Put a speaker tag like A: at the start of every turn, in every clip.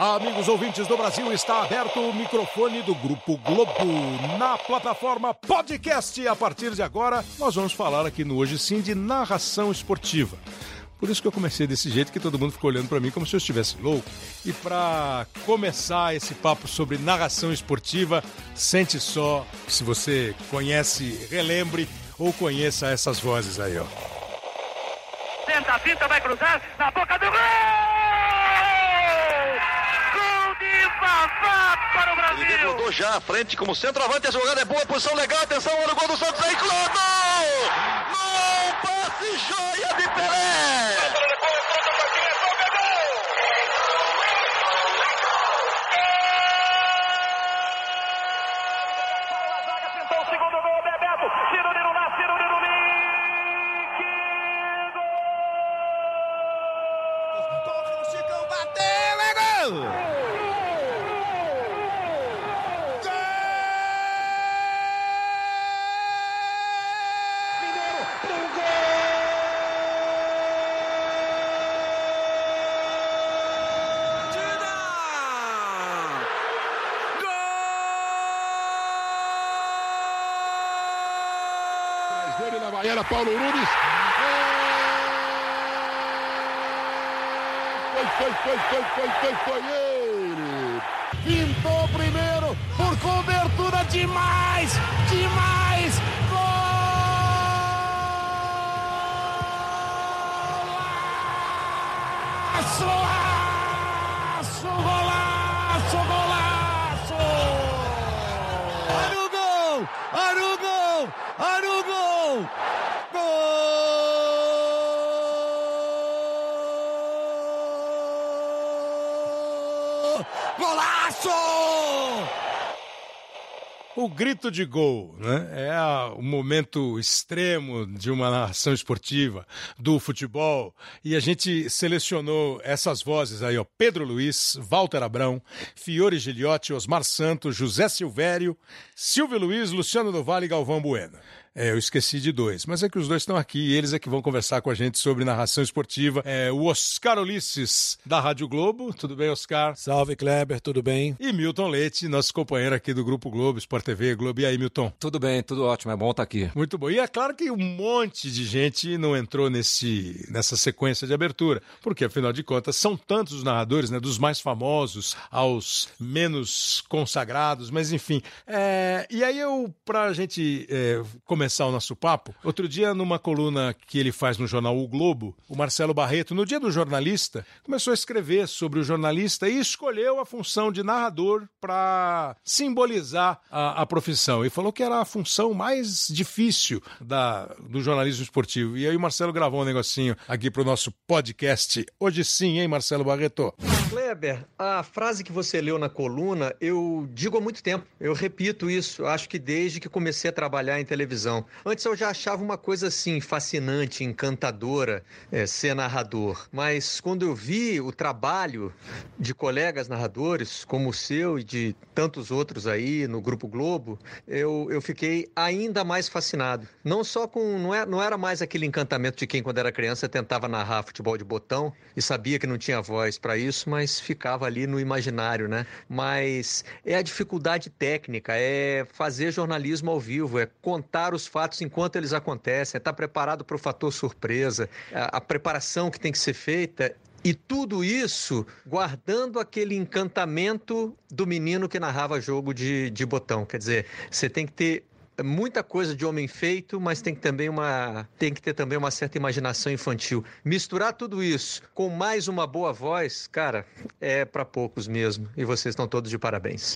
A: Amigos ouvintes do Brasil, está aberto o microfone do Grupo Globo na plataforma podcast. A partir de agora, nós vamos falar aqui no Hoje Sim de narração esportiva. Por isso que eu comecei desse jeito que todo mundo ficou olhando para mim como se eu estivesse louco. E para começar esse papo sobre narração esportiva, sente só, se você conhece, relembre ou conheça essas vozes aí, ó.
B: Tenta a finta, vai cruzar na boca do gol! Vavá para o Brasil.
C: Ele rodou já à frente como centroavante. A jogada é boa, posição legal. Atenção, olha o gol do Santos aí. Gol! Gol! Passe joia de Pelé!
D: Paulo Golaço! O
A: grito de gol, né? É o momento extremo de uma narração esportiva do futebol. E a gente selecionou essas vozes aí, ó. Pedro Luiz, Walter Abrão, Fiore Giliotti, Osmar Santos, José Silvério, Silvio Luiz, Luciano do Vale e Galvão Bueno. É, eu esqueci de dois, mas é que os dois estão aqui e eles é que vão conversar com a gente sobre narração esportiva. É o Oscar Ulisses, da Rádio Globo. Tudo bem, Oscar?
E: Salve Kleber, tudo bem?
A: E Milton Leite, nosso companheiro aqui do Grupo Globo, Sport TV, Globo. E aí, Milton?
F: Tudo bem, tudo ótimo, é bom estar aqui.
A: Muito bom. E é claro que um monte de gente não entrou nesse, nessa sequência de abertura, porque afinal de contas são tantos os narradores, né, dos mais famosos aos menos consagrados, mas enfim. É, e aí eu, pra gente é, começar o nosso papo, outro dia numa coluna que ele faz no jornal O Globo, o Marcelo Barreto, no dia do jornalista, começou a escrever sobre o jornalista e escolheu a função de narrador para simbolizar a, a profissão. E falou que era a função mais difícil da, do jornalismo esportivo. E aí o Marcelo gravou um negocinho aqui pro nosso podcast. Hoje sim, hein, Marcelo Barreto?
G: Kleber, a frase que você leu na coluna, eu digo há muito tempo, eu repito isso, acho que desde que comecei a trabalhar em televisão. Antes eu já achava uma coisa assim, fascinante, encantadora, é, ser narrador. Mas quando eu vi o trabalho de colegas narradores, como o seu e de tantos outros aí no Grupo Globo, eu, eu fiquei ainda mais fascinado. Não só com. Não era, não era mais aquele encantamento de quem, quando era criança, tentava narrar futebol de botão e sabia que não tinha voz para isso, mas ficava ali no imaginário, né? Mas é a dificuldade técnica, é fazer jornalismo ao vivo, é contar os fatos enquanto eles acontecem, é estar preparado para o fator surpresa, a, a preparação que tem que ser feita e tudo isso guardando aquele encantamento do menino que narrava jogo de, de botão. Quer dizer, você tem que ter muita coisa de homem feito, mas tem que, também uma, tem que ter também uma certa imaginação infantil. Misturar tudo isso com mais uma boa voz, cara, é para poucos mesmo. E vocês estão todos de parabéns.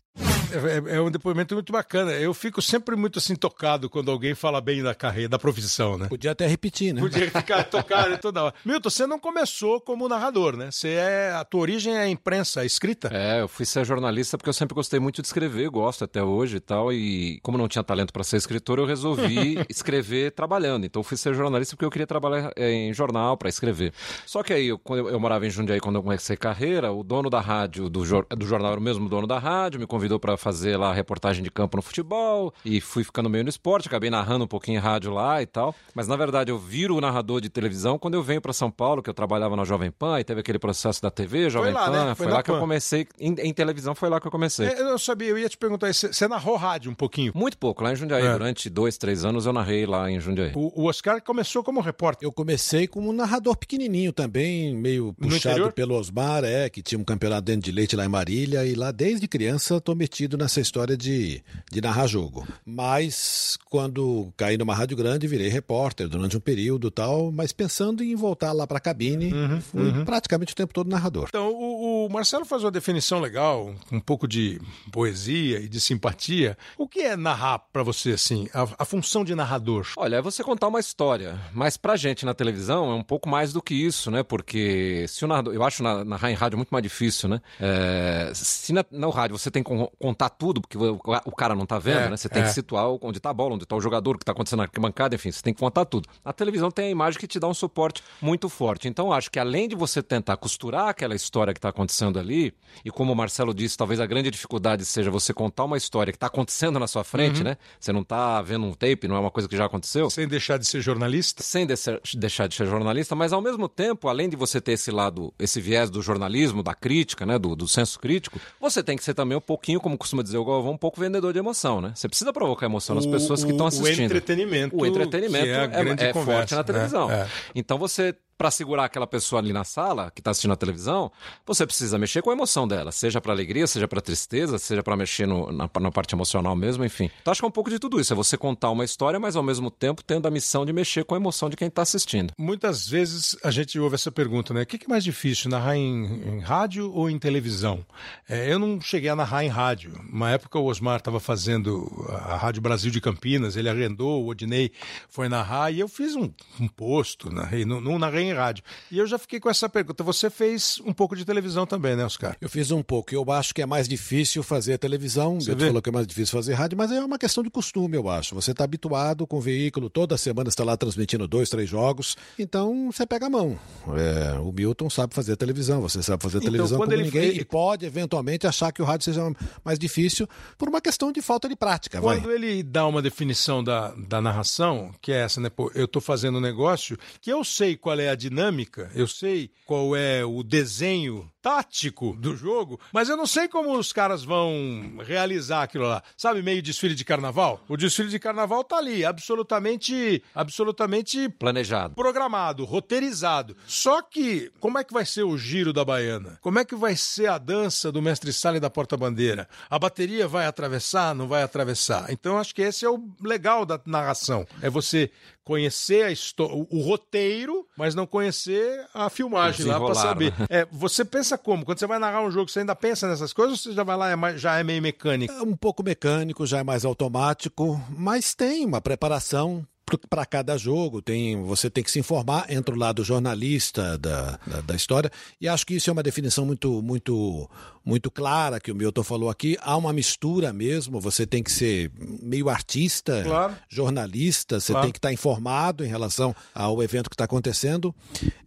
A: É, é, um depoimento muito bacana. Eu fico sempre muito assim tocado quando alguém fala bem da carreira, da profissão, né?
E: Podia até repetir, né?
A: Podia ficar tocado toda hora. Milton, você não começou como narrador, né? Você é. A tua origem é a imprensa, a escrita?
F: É, eu fui ser jornalista porque eu sempre gostei muito de escrever, gosto até hoje e tal. E como não tinha talento para ser escritor, eu resolvi escrever trabalhando. Então eu fui ser jornalista porque eu queria trabalhar é, em jornal para escrever. Só que aí, eu, quando eu, eu morava em Jundiaí quando eu comecei carreira, o dono da rádio, do, jor, do jornal era o mesmo dono da rádio, me convidou para fazer lá reportagem de campo no futebol e fui ficando meio no esporte, acabei narrando um pouquinho em rádio lá e tal. Mas na verdade eu viro o narrador de televisão quando eu venho para São Paulo, que eu trabalhava na Jovem Pan e teve aquele processo da TV, Jovem
A: lá,
F: Pan.
A: né? Foi
F: Foi, lá que eu
A: Pan.
F: comecei. Em, em televisão foi lá que eu comecei.
A: É, eu sabia, eu ia te perguntar. Você narrou rádio um pouquinho.
F: Muito pouco, lá em Jundiaí.
A: É.
F: Durante dois, três anos eu narrei lá em Jundiaí.
A: O, o Oscar começou como repórter.
E: Eu comecei como um narrador pequenininho também, meio puxado pelo Osmar, é, que tinha um campeonato dentro de leite lá em Marília, e lá desde criança tô metido nessa história de, de narrar jogo. Mas quando caí numa rádio grande, virei repórter durante um período e tal, mas pensando em voltar lá pra cabine,
A: Uhum,
E: fui praticamente o tempo todo narrador.
A: Então, o, o Marcelo faz uma definição legal, um pouco de poesia e de simpatia. O que é narrar pra você, assim, a, a função de narrador?
F: Olha, é você contar uma história, mas pra gente na televisão é um pouco mais do que isso, né? Porque se o narrador, eu acho na- narrar em rádio muito mais difícil, né? É, se na, no rádio você tem que con- contar tudo, porque o, o cara não tá vendo,
A: É,
F: né? Você tem
A: é.
F: que situar onde tá a bola, onde tá o jogador, o que tá acontecendo na arquibancada, enfim, você tem que contar tudo. A televisão tem a imagem que te dá um suporte muito forte. Então, eu acho que além de você tentar costurar aquela história que tá acontecendo ali, e como o Marcelo disse, talvez a grande dificuldade seja você contar uma história que tá acontecendo na sua frente,
A: Uhum.
F: né? Você não tá vendo um tape, não é uma coisa que já aconteceu
A: Sem deixar de ser jornalista?
F: sem descer- deixar de ser jornalista, mas ao mesmo tempo, além de você ter esse lado, esse viés do jornalismo, da crítica, né, do, do senso crítico, você tem que ser também um pouquinho, como costuma dizer o Galvão, um pouco vendedor de emoção, né? Você precisa provocar emoção nas
A: O-
F: pessoas que estão assistindo.
A: O entretenimento.
F: O entretenimento
A: é, grande
F: é,
A: conversa,
F: forte na
A: né?
F: televisão.
A: É.
F: Então você, para segurar aquela pessoa ali na sala, que está assistindo a televisão, você precisa mexer com a emoção dela, seja para alegria, seja para tristeza, seja para mexer no- na, na parte emocional mesmo, enfim. Então acho que é um pouco de tudo isso, é você contar uma história, mas ao mesmo tempo tendo a missão de mexer com a emoção de quem está assistindo.
A: Muitas vezes a gente ouve essa pergunta, né? O que é mais difícil, narrar em, em rádio ou em televisão? É, eu não cheguei a narrar em rádio. Uma época o Osmar estava fazendo a Rádio Brasil de Campinas, ele arrendou, o Odinei foi narrar e eu fiz um, um posto, narrei, não, não narrei em rádio. E eu já fiquei com essa pergunta. Você fez um pouco de televisão também, né, Oscar?
E: Eu fiz um pouco. Eu acho que é mais difícil fazer televisão.
A: Você
E: falou que é mais difícil fazer rádio, mas é uma questão de costume, eu acho. Você está habituado com o veículo, toda semana está lá transmitindo dois, três jogos. Então você pega a mão. É, o Milton sabe fazer televisão, você sabe fazer
A: Então,
E: televisão como ninguém
A: fez-
E: e pode eventualmente achar que o rádio seja mais difícil por uma questão de falta de prática. Vai.
A: Quando ele dá uma definição da, da narração, que é essa, né? Pô, eu estou fazendo um negócio que eu sei qual é a dinâmica, eu sei qual é o desenho tático do jogo, mas eu não sei como os caras vão realizar aquilo lá. Sabe, meio desfile de carnaval? O desfile de carnaval tá ali, absolutamente, absolutamente
F: Planejado.
A: programado, roteirizado. Só que, como é que vai ser o giro da baiana? Como é que vai ser a dança do mestre Sala e da porta-bandeira? A bateria vai atravessar, não vai atravessar? Então, acho que esse é o legal da narração. É você conhecer o, roteiro, mas não conhecer a filmagem lá para saber.
F: né?
A: É, você pensa como? Quando você vai narrar um jogo, você ainda pensa nessas coisas ou você já vai lá e é já é meio mecânico?
E: É um pouco mecânico, já é mais automático, mas tem uma preparação para cada jogo. Tem, você tem que se informar, entra o lado jornalista da, da, da história, e acho que isso é uma definição muito, muito, muito clara que o Milton falou aqui. Há uma mistura mesmo, você tem que ser meio artista,
A: Claro.
E: jornalista, você
A: Claro.
E: tem que estar informado em relação ao evento que está acontecendo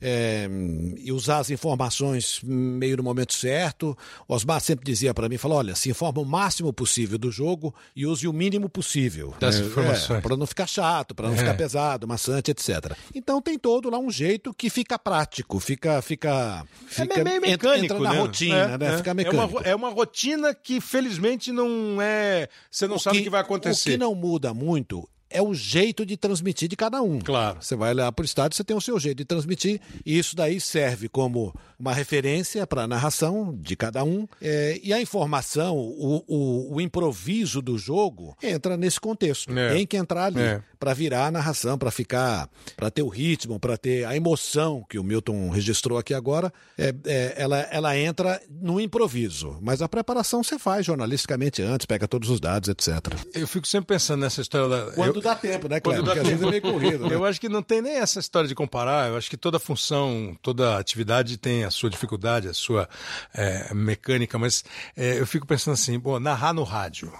E: é, e usar as informações meio no momento certo. O Osmar sempre dizia para mim, falou, olha, se informa o máximo possível do jogo e use o mínimo possível.
A: Das informações.
E: para não ficar chato, para não
A: É.
E: ficar pesado, maçante, etc. Então tem todo lá um jeito que fica prático, fica fica, fica
A: é meio
E: entra-
A: mecânico,
E: entra na
A: né?
E: rotina,
A: É,
E: né?
A: é.
E: Fica
A: É uma,
E: mecânico.
A: é uma rotina que, felizmente, não é. Você não sabe o que vai acontecer.
E: O que não muda muito é o jeito de transmitir de cada um.
A: Claro.
E: Você vai lá para o estádio, você tem o seu jeito de transmitir, e isso daí serve como uma referência para a narração de cada um. É, e a informação, o, o, o improviso do jogo entra nesse contexto.
A: É.
E: Tem que entrar ali
A: É.
E: para virar a narração, para ficar, para ter o ritmo, para ter a emoção que o Milton registrou aqui agora. É, é, ela, ela entra no improviso, mas a preparação você faz jornalisticamente antes, pega todos os dados, etc.
A: Eu fico sempre pensando nessa história da.
E: Quando
A: eu-
E: dá tempo, né, Cleber? Porque às vezes é meio corrido. né?
A: Eu acho que não tem nem essa história de comparar. Eu acho que toda função, toda atividade tem a sua dificuldade, a sua é, mecânica, mas é, eu fico pensando assim, pô, narrar no rádio.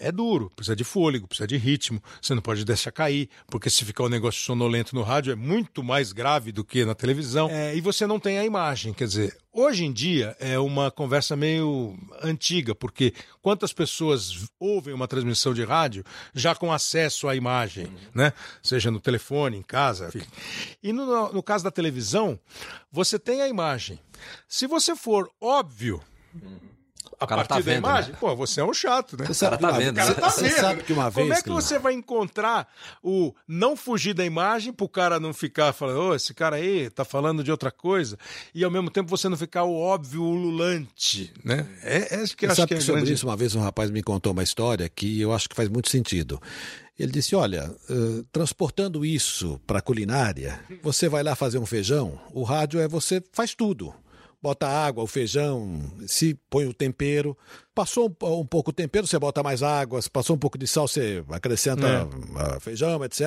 A: É duro, precisa de fôlego, precisa de ritmo, você não pode deixar cair, porque se ficar um negócio sonolento no rádio é muito mais grave do que na televisão. É, e você não tem a imagem, quer dizer, Hoje em dia é uma conversa meio antiga, porque quantas pessoas ouvem uma transmissão de rádio já com acesso à imagem, né? Seja no telefone, em casa. Enfim. E no, no caso da televisão, você tem a imagem. Se você for óbvio a
F: cara
A: partir
F: tá
A: da
F: vendo,
A: imagem,
F: né?
A: pô, você é um chato, né?
E: Você sabe,
F: tá
E: que uma-
F: vendo,
E: você-
F: né?
A: Tá
E: você
A: vendo?
E: sabe que uma vez.
A: Como é que você vai encontrar o não fugir da imagem pro cara não ficar falando, ô, esse cara aí tá falando de outra coisa, e ao mesmo tempo você não ficar o óbvio ululante, né? É, é acho que
E: Você
A: acho que é
E: que sobre
A: grande...
E: isso, uma vez um rapaz me contou uma história que eu acho que faz muito sentido. Ele disse: Olha, eh, transportando isso para culinária, você vai lá fazer um feijão, o rádio é você faz tudo. Bota água, o feijão, se põe o tempero. Passou um, um pouco o tempero, você bota mais água. Se passou um pouco de sal, você acrescenta ah, feijão, etc.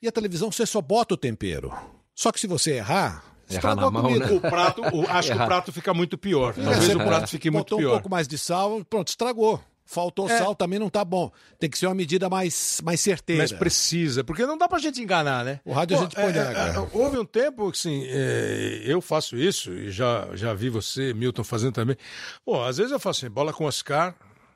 E: E a televisão, você só bota o tempero. Só que se você errar,
F: Errar
E: estragou
F: na
E: a
F: mão,
E: comida.
F: né?
A: O prato, o- acho que o prato fica muito pior. Talvez
E: Você
A: o prato fique muito
E: botou um
A: pior.
E: pouco mais de sal, pronto, estragou. Faltou
A: É.
E: sal, também não tá bom. Tem que ser uma medida mais, mais certeira.
A: Mas precisa, porque não dá pra gente enganar, né?
E: O rádio a gente põe
A: é,
E: água.
A: é, houve um tempo que, assim, é, eu faço isso, e já, já vi você, Milton, fazendo também. Pô, às vezes eu faço assim, bola com Oscar,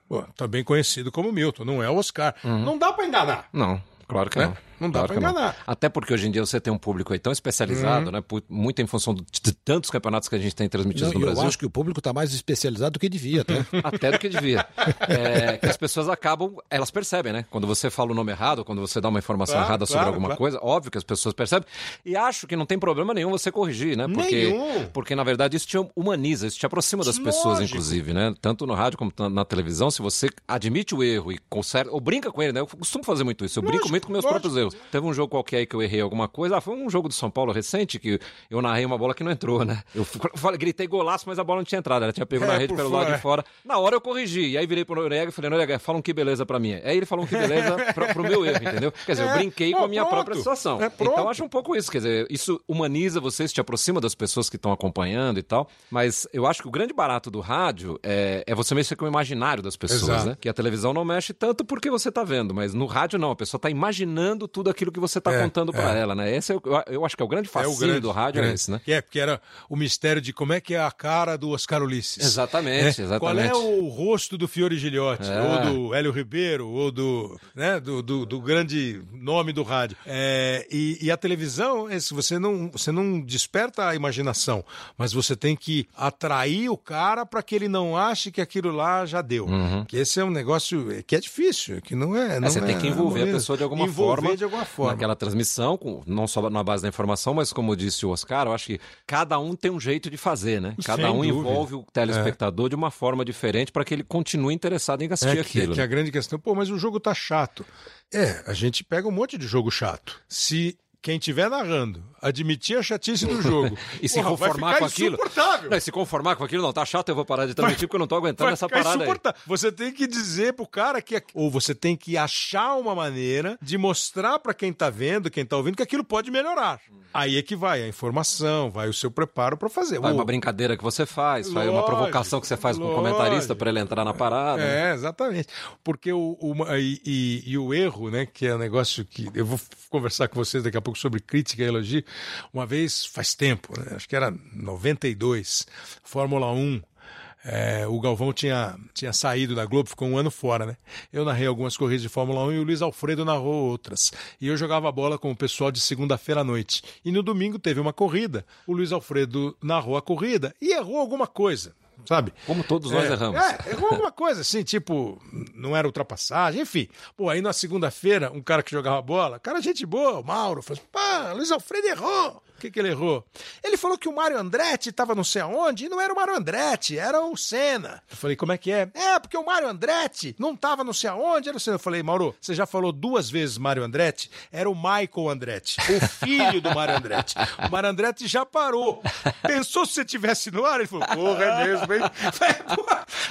A: pô, também conhecido como Milton, não é o Oscar. Não dá pra enganar.
F: Não, claro que
A: Né?
F: não.
A: Não dá
F: Claro
A: pra
F: que
A: enganar.
F: Até porque hoje em dia você tem um público aí tão especializado, né? pu- Muito em função de tantos campeonatos que a gente tem transmitidos
E: Não,
F: no
E: eu
F: Brasil.
E: acho que o público está mais especializado do que devia, tá?
F: Até do que devia. É, que as pessoas acabam, elas percebem, né? Quando você fala o nome errado, quando você dá uma informação
A: Claro,
F: errada sobre
A: claro,
F: alguma coisa, óbvio que as pessoas percebem. E acho que não tem problema nenhum você corrigir, né? Porque,
A: Nenhum.
F: porque na verdade, isso te humaniza, isso te aproxima das pessoas,
A: Lógico.
F: inclusive, né? Tanto no rádio como na- televisão, se você admite o erro e conserta, ou brinca com ele, né? Eu costumo fazer muito isso. Eu brinco
A: Lógico,
F: muito com meus
A: lógico.
F: próprios erros. Teve um jogo qualquer aí que eu errei alguma coisa. Ah, foi um jogo do São Paulo recente que eu narrei uma bola que não entrou, né? Eu falei, gritei golaço, mas a bola não tinha entrado. Ela tinha pego
A: É,
F: na rede pelo
A: fora,
F: lado de fora. Na hora eu corrigi. E aí virei pro Noriega e falei, Noriega, fala um que beleza pra mim. Aí ele falou um que beleza pra, pro meu erro, entendeu? Quer dizer, eu
A: É,
F: brinquei
A: pô,
F: com a minha
A: pronto.
F: própria situação.
A: É,
F: então eu acho um pouco isso. Quer dizer, isso humaniza vocês, te aproxima das pessoas que estão acompanhando e tal. Mas eu acho que o grande barato do rádio é, é você mexer com o imaginário das pessoas,
A: Exato.
F: né? Que a televisão não mexe tanto porque você tá vendo, mas no rádio não. A pessoa tá imaginando tudo aquilo que você tá
A: É,
F: contando pra
A: é.
F: ela, né? Esse é o- eu, eu acho que é o grande
A: É
F: fascínio
A: o grande
F: do rádio, é
A: grande.
F: esse, né?
A: Que é, porque era o mistério de como é que é a cara do Oscar Ulisses.
F: Exatamente,
A: É,
F: exatamente.
A: Qual é o rosto do Fiore Gilhote,
F: É.
A: ou do Hélio Ribeiro, ou do, né, do, do, do grande nome do rádio. É, e, e a televisão, é, se você não, você não desperta a imaginação, mas você tem que atrair o cara para que ele não ache que aquilo lá já deu. Que esse é um negócio é, que é difícil, que não é.
F: Uhum. É,
A: não
F: você tem
A: é
F: que envolver a pessoa de alguma
A: envolver
F: forma,
A: de alguma forma.
F: naquela transmissão, com- não só na base da informação, mas como disse o Oscar, eu acho que cada um tem um jeito de fazer, né? Cada
A: Sem
F: um
A: dúvida.
F: envolve o telespectador de uma forma diferente para que ele continue interessado em assistir
A: É, que,
F: aquilo.
A: que
F: né?
A: a grande questão, pô, mas o jogo tá chato. É, a gente pega um monte de jogo chato. Se quem estiver narrando admitir a chatice do jogo
F: E se
A: porra, vai
F: conformar com aquilo.
A: insuportável.
F: Não, e se conformar com aquilo, não, tá chato, eu vou parar de transmitir porque eu não tô aguentando
A: Vai
F: essa parada aí.
A: Você tem que dizer pro cara que. Ou você tem que achar uma maneira de mostrar pra quem tá vendo, quem tá ouvindo, que aquilo pode melhorar. Aí é que vai a informação, vai o seu preparo pra fazer.
F: Vai
A: O-
F: uma brincadeira que você faz, vai uma
A: Lógico,
F: provocação que você faz com o
A: lógico.
F: comentarista para ele entrar na parada. né?
A: É, exatamente. Porque o, o- e, e- e o erro, né, que é um negócio que eu vou conversar com vocês daqui a pouco sobre crítica e elogio. Uma vez faz tempo, né, acho que era 92, Fórmula 1. é, o Galvão tinha, tinha saído da Globo, ficou um ano fora, né? Eu narrei algumas corridas de Fórmula 1 e o Luiz Alfredo narrou outras. E eu jogava bola com o pessoal de segunda-feira à noite. E no domingo teve uma corrida. O Luiz Alfredo narrou a corrida e errou alguma coisa, sabe?
F: Como todos nós
A: É,
F: erramos.
A: É, errou alguma coisa assim, tipo, não era ultrapassagem, enfim. Pô, aí na segunda-feira, um cara que jogava bola, cara, gente boa, o Mauro, falou assim, pá, Luiz Alfredo errou. O que, que ele errou? Ele falou que o Mário Andretti estava não sei aonde e não era o Mário Andretti, era o Senna. Eu falei, como é que é? É, porque o Mário Andretti não estava não sei aonde, era o Senna. Eu falei, Mauro, você já falou duas vezes Mário Andretti? Era o Michael Andretti, o filho do Mário Andretti. O Mário Andretti já parou. Pensou se você tivesse no ar? Ele falou, porra, é mesmo, hein? Falei, "Pô,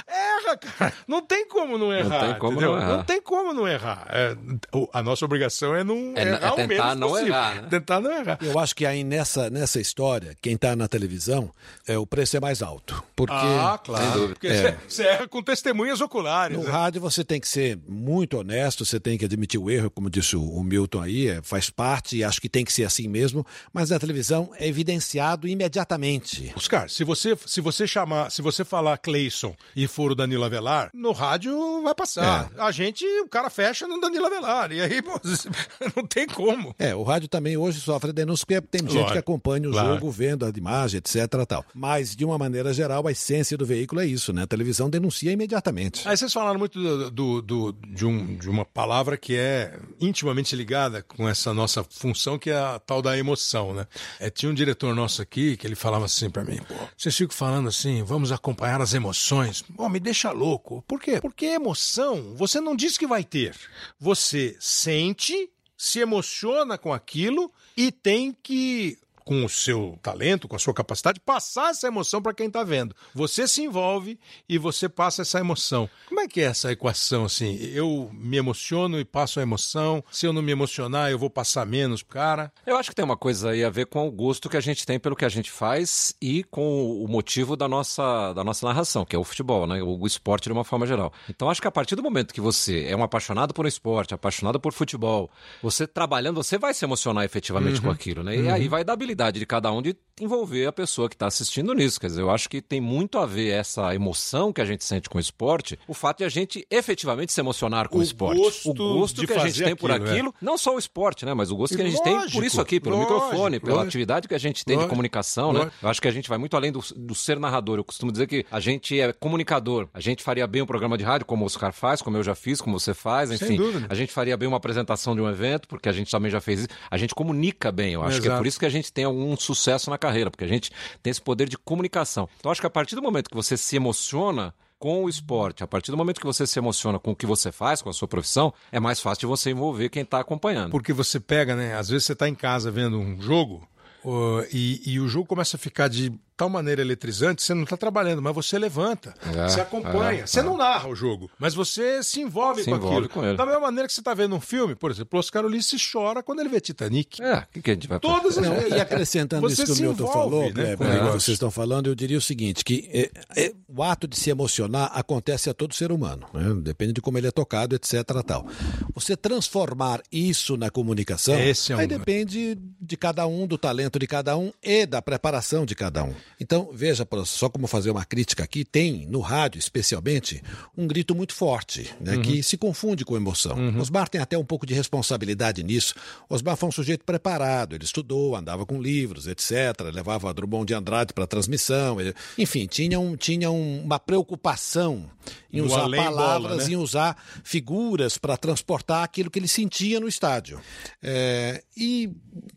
A: erra, cara. Não tem como não errar.
F: tem como
A: entendeu?
F: não errar.
A: Não tem como não errar. É, o- a nossa obrigação é não
F: É-
A: errar
F: é
A: o
F: tentar
A: menos
F: não
A: possível.
F: errar, né?
A: Tentar não errar.
E: Eu acho que aí nessa, nessa história, quem está na televisão, é, o preço é mais alto. Porque
A: Ah, claro. Porque
E: É.
A: você erra com testemunhas oculares.
E: no
A: né?
E: rádio você tem que ser muito honesto, você tem que admitir o erro, como disse o, o Milton aí, é, faz parte e acho que tem que ser assim mesmo. Mas na televisão é evidenciado imediatamente.
A: Oscar, se você, se você chamar, se você falar Cleison e for o Danilo Avelar, no rádio vai passar.
E: É.
A: A gente, o cara fecha no Danilo Avelar. E aí, pô, não tem como.
E: É, o rádio também hoje sofre denúncia porque tem gente Que acompanha o
A: claro.
E: jogo, vendo a imagem, etc. Tal. Mas, de uma maneira geral, a essência do veículo é isso, né? A televisão denuncia imediatamente.
A: Aí vocês falaram muito do, do- do- de, um- de uma palavra que é intimamente ligada com essa nossa função, que é a tal da emoção, né? É, tinha um diretor nosso aqui que ele falava assim pra mim, pô, vocês ficam falando assim, vamos acompanhar as emoções. Pô, me deixa louco. Por quê? Porque emoção, você não diz que vai ter. Você sente, se emociona com aquilo e tem que com o seu talento, com a sua capacidade, passar essa emoção para quem está vendo. Você se envolve e você passa essa emoção. Como é que é essa equação assim? Eu me emociono e passo a emoção. Se eu não me emocionar, eu vou passar menos cara.
F: Eu acho que tem uma coisa aí a ver com o gosto que a gente tem pelo que a gente faz e com o motivo da nossa, da nossa narração, que é o futebol, né? O, esporte de uma forma geral. Então acho que a partir do momento que você é um apaixonado por um esporte, apaixonado por futebol, você trabalhando, você vai se emocionar efetivamente com aquilo, né? E aí vai da habilidade de cada um de envolver a pessoa que está assistindo nisso. Quer dizer, eu acho que tem muito a ver essa emoção que a gente sente com o esporte, o fato de a gente efetivamente se emocionar com o,
A: O
F: esporte.
A: gosto
F: o gosto
A: de
F: que a gente tem por
A: aquilo, é.
F: aquilo, não só o esporte, né? Mas o gosto que a gente tem por isso aqui, pelo
A: lógico,
F: microfone, pela
A: lógico.
F: atividade que a gente tem de comunicação, né? Eu acho que a gente vai muito além do, do ser narrador. Eu costumo dizer que a gente é comunicador. A gente faria bem um programa de rádio, como o Oscar faz, como eu já fiz, como você faz, enfim. A gente faria bem uma apresentação de um evento, porque a gente também já fez isso. A gente comunica bem, eu acho que é
A: Exato.
F: por isso que a gente tem algum sucesso na carreira, porque a gente tem esse poder de comunicação. Então, acho que a partir do momento que você se emociona com o esporte, a partir do momento que você se emociona com o que você faz, com a sua profissão, é mais fácil de você envolver quem está acompanhando.
A: Porque você pega, né? Às vezes você está em casa vendo um jogo ó, e, e o jogo começa a ficar de tal maneira eletrizante, você não está trabalhando, mas você levanta,
F: É,
A: você acompanha.
F: é,
A: você
F: é.
A: não narra o jogo, mas você se envolve
F: Se
A: com
F: envolve
A: aquilo.
F: com ele.
A: Da mesma maneira que você está vendo um filme, por exemplo, o Oscar Ulisses chora quando ele vê Titanic.
F: É, o que, que a gente vai fazer?
A: Todas as
E: Não, e acrescentando
A: Você
E: isso que o
A: se
E: Milton
A: envolve,
E: falou,
A: né,
E: Kleber, que vocês estão falando, eu diria o seguinte, que é, é, o ato de se emocionar acontece a todo ser humano, né? depende de como ele é tocado, etc. Tal. Você transformar isso na comunicação,
A: Esse é um-
E: aí depende de cada um, do talento de cada um e da preparação de cada um. Então, veja, só como fazer uma crítica aqui, tem no rádio, especialmente, um grito muito forte, né,
A: Uhum.
E: que se confunde com emoção. Osmar tem até um pouco de responsabilidade nisso. Osmar foi um sujeito preparado, ele estudou, andava com livros, etc., levava Drummond de Andrade para transmissão, ele- enfim, tinha, um, tinha um- uma preocupação em usar palavras,
A: né?
E: em usar figuras para transportar aquilo que ele sentia no estádio. É, e,